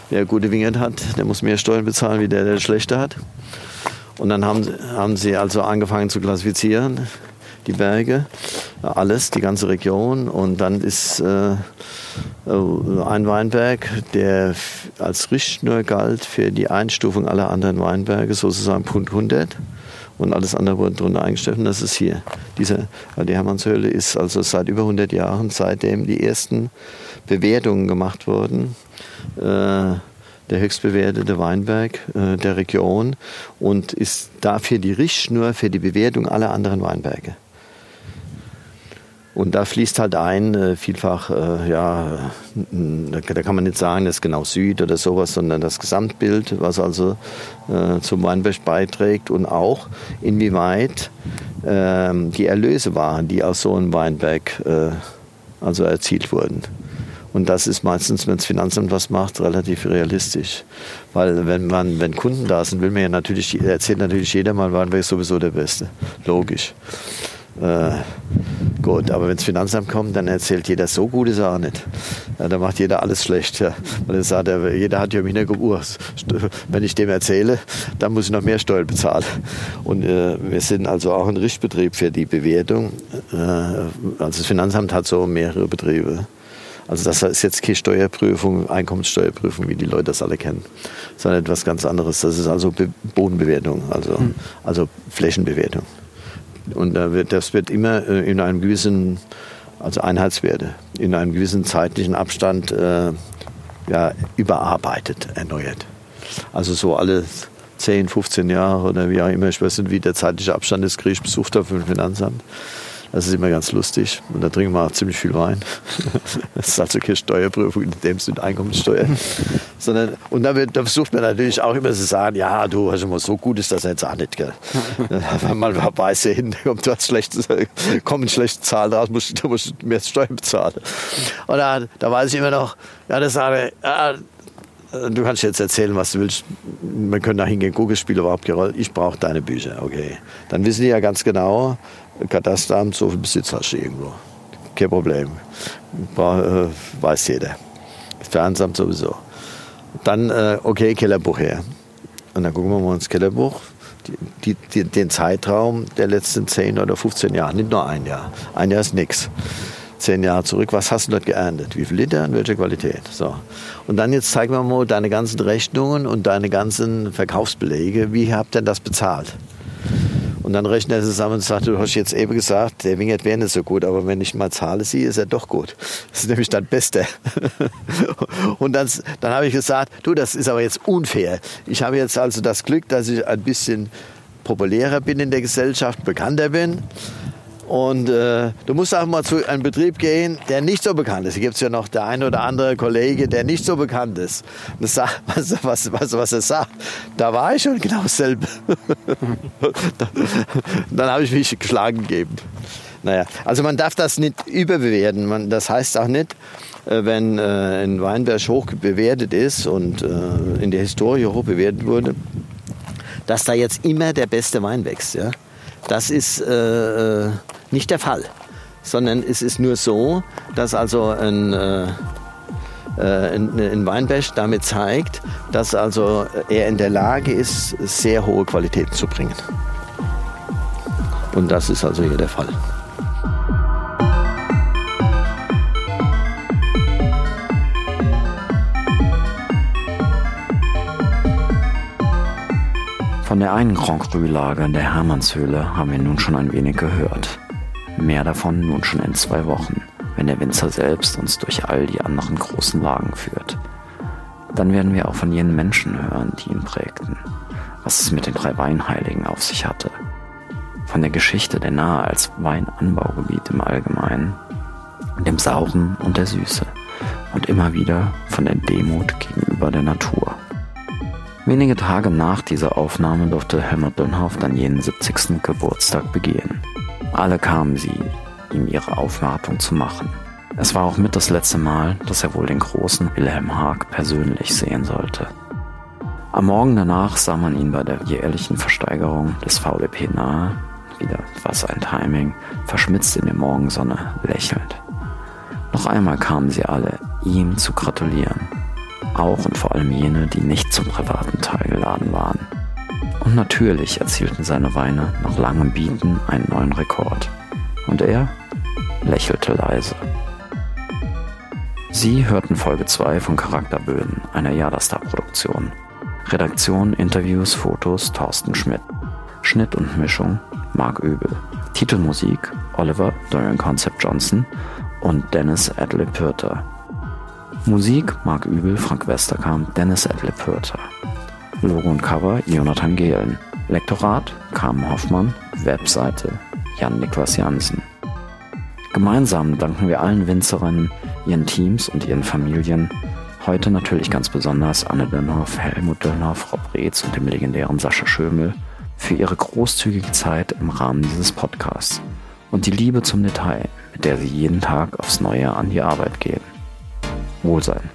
wer gute Wingert hat, der muss mehr Steuern bezahlen, wie der, der schlechte hat. Und dann haben, haben sie also angefangen zu klassifizieren, die Berge, alles, die ganze Region. Und dann ist äh, äh, ein Weinberg, der als Richtschnur galt für die Einstufung aller anderen Weinberge, sozusagen Punkt 100. Und alles andere wurde darunter eingestellt. Und das ist hier. Diese, die Hermannshöhle ist also seit über 100 Jahren, seitdem die ersten Bewertungen gemacht wurden, äh, der höchstbewertete Weinberg äh, der Region und ist dafür die Richtschnur für die Bewertung aller anderen Weinberge. Und da fließt halt ein, äh, vielfach, äh, ja, da kann man nicht sagen, das ist genau Süd oder sowas, sondern das Gesamtbild, was also äh, zum Weinberg beiträgt und auch inwieweit äh, die Erlöse waren, die aus so einem Weinberg also erzielt wurden. Und das ist meistens, wenn das Finanzamt was macht, relativ realistisch. Weil wenn man, wenn Kunden da sind, will man ja natürlich, erzählt natürlich jeder mal, Weinberg ist sowieso der Beste. Logisch. Äh, gut, aber wenn das Finanzamt kommt, dann erzählt jeder so gute Sachen nicht. Ja, da macht jeder alles schlecht. Ja. Weil er sagt, jeder hat ja im Hintergrund, wenn ich dem erzähle, dann muss ich noch mehr Steuern bezahlen. Und äh, wir sind also auch ein Richtbetrieb für die Bewertung. Äh, also das Finanzamt hat so mehrere Betriebe. Also das ist jetzt keine Steuerprüfung, Einkommenssteuerprüfung, wie die Leute das alle kennen, sondern etwas ganz anderes. Das ist also Bodenbewertung, also, hm. also Flächenbewertung. Und das wird immer äh, in einem gewissen, also Einheitswerte, in einem gewissen zeitlichen Abstand äh, ja, überarbeitet, erneuert. Also so alle 10, 15 Jahre oder wie auch immer, ich weiß nicht, wie der zeitliche Abstand ist, kriege ich Besuch da für ein Finanzamt. Das ist immer ganz lustig. Und da trinken wir auch ziemlich viel Wein. [LAUGHS] Das ist also keine Steuerprüfung in dem Sinne Einkommensteuer. Sondern, und da, wird, da versucht man natürlich auch immer zu sagen, ja, du, also mal so gut ist das jetzt auch nicht. Gell? [LAUGHS] Weil man weiß ja hin, kommt was Schlechtes, [LAUGHS] kommen schlechte Zahlen raus, musst, du musst mehr Steuern bezahlen. Und da, da weiß ich immer noch, ja, das sage ja, du kannst jetzt erzählen, was du willst. Wir können da hingehen, Google spielt überhaupt keine Rolle. Ich brauche deine Bücher, okay. Dann wissen die ja ganz genau, Katasteramt, so viel Besitz hast du irgendwo. Kein Problem. Äh, weiß jeder. Finanzamt sowieso. Dann, äh, okay, Kellerbuch her. Und dann gucken wir mal ins Kellerbuch. Die, die, den Zeitraum der letzten 10 oder 15 Jahre, nicht nur ein Jahr. Ein Jahr ist nichts. Zehn Jahre zurück, was hast du dort geerntet? Wie viel Liter und welche Qualität? So. Und dann jetzt zeig mir mal deine ganzen Rechnungen und deine ganzen Verkaufsbelege. Wie habt ihr das bezahlt? Und dann rechnet er zusammen und sagt, du hast jetzt eben gesagt, der Wingert wäre nicht so gut, aber wenn ich mal zahle sie, ist er doch gut. Das ist nämlich dann Beste. [LAUGHS] und dann, dann habe ich gesagt, du, das ist aber jetzt unfair. Ich habe jetzt also das Glück, dass ich ein bisschen populärer bin in der Gesellschaft, bekannter bin. Und äh, du musst auch mal zu einem Betrieb gehen, der nicht so bekannt ist. Hier gibt es ja noch der eine oder andere Kollege, der nicht so bekannt ist. Und sagt, [LAUGHS] was, was, was, was er sagt, da war ich schon genau dasselbe. [LAUGHS] Dann habe ich mich geschlagen gegeben. Naja, also man darf das nicht überbewerten. Man, das heißt auch nicht, äh, wenn äh, ein Weinberg hoch bewertet ist und äh, in der Historie hoch bewertet wurde, dass da jetzt immer der beste Wein wächst. Ja? Das ist äh, nicht der Fall, sondern es ist nur so, dass also ein, äh, äh ein, ein Weinberg damit zeigt, dass also er in der Lage ist, sehr hohe Qualitäten zu bringen. Und das ist also hier der Fall. Von der einen Grand Cru-Lage in der Hermannshöhle haben wir nun schon ein wenig gehört. Mehr davon nun schon in zwei Wochen, wenn der Winzer selbst uns durch all die anderen großen Lagen führt. Dann werden wir auch von jenen Menschen hören, die ihn prägten, was es mit den drei Weinheiligen auf sich hatte. Von der Geschichte der Nahe als Weinanbaugebiet im Allgemeinen, dem Sauren und der Süße und immer wieder von der Demut gegenüber der Natur. Wenige Tage nach dieser Aufnahme durfte Helmut Dönhoff dann jenen 70. Geburtstag begehen. Alle kamen sie, ihm ihre Aufwartung zu machen. Es war auch mit das letzte Mal, dass er wohl den großen Wilhelm Haag persönlich sehen sollte. Am Morgen danach sah man ihn bei der jährlichen Versteigerung des VDP nahe, wieder was ein Timing, verschmitzt in der Morgensonne, lächelnd. Noch einmal kamen sie alle, ihm zu gratulieren auch und vor allem jene, die nicht zum privaten Teil geladen waren. Und natürlich erzielten seine Weine nach langem Bieten einen neuen Rekord. Und er lächelte leise. Sie hörten Folge 2 von Charakterböden, einer Jadastar-Produktion. Redaktion, Interviews, Fotos Thorsten Schmidt. Schnitt und Mischung Mark Öbel. Titelmusik Oliver Dorian Concept Johnson und Dennis Adley Pürter. Musik Marc Übel, Frank Westerkamp, Dennis Adlib Hörter. Logo und Cover Jonathan Gehlen. Lektorat Carmen Hoffmann. Webseite Jan-Niklas Jansen. Gemeinsam danken wir allen Winzerinnen, ihren Teams und ihren Familien. Heute natürlich ganz besonders Anne Dönhoff, Helmut Dönhoff, Rob Reetz und dem legendären Sascha Schömel für ihre großzügige Zeit im Rahmen dieses Podcasts und die Liebe zum Detail, mit der sie jeden Tag aufs Neue an die Arbeit gehen. Wohlsein.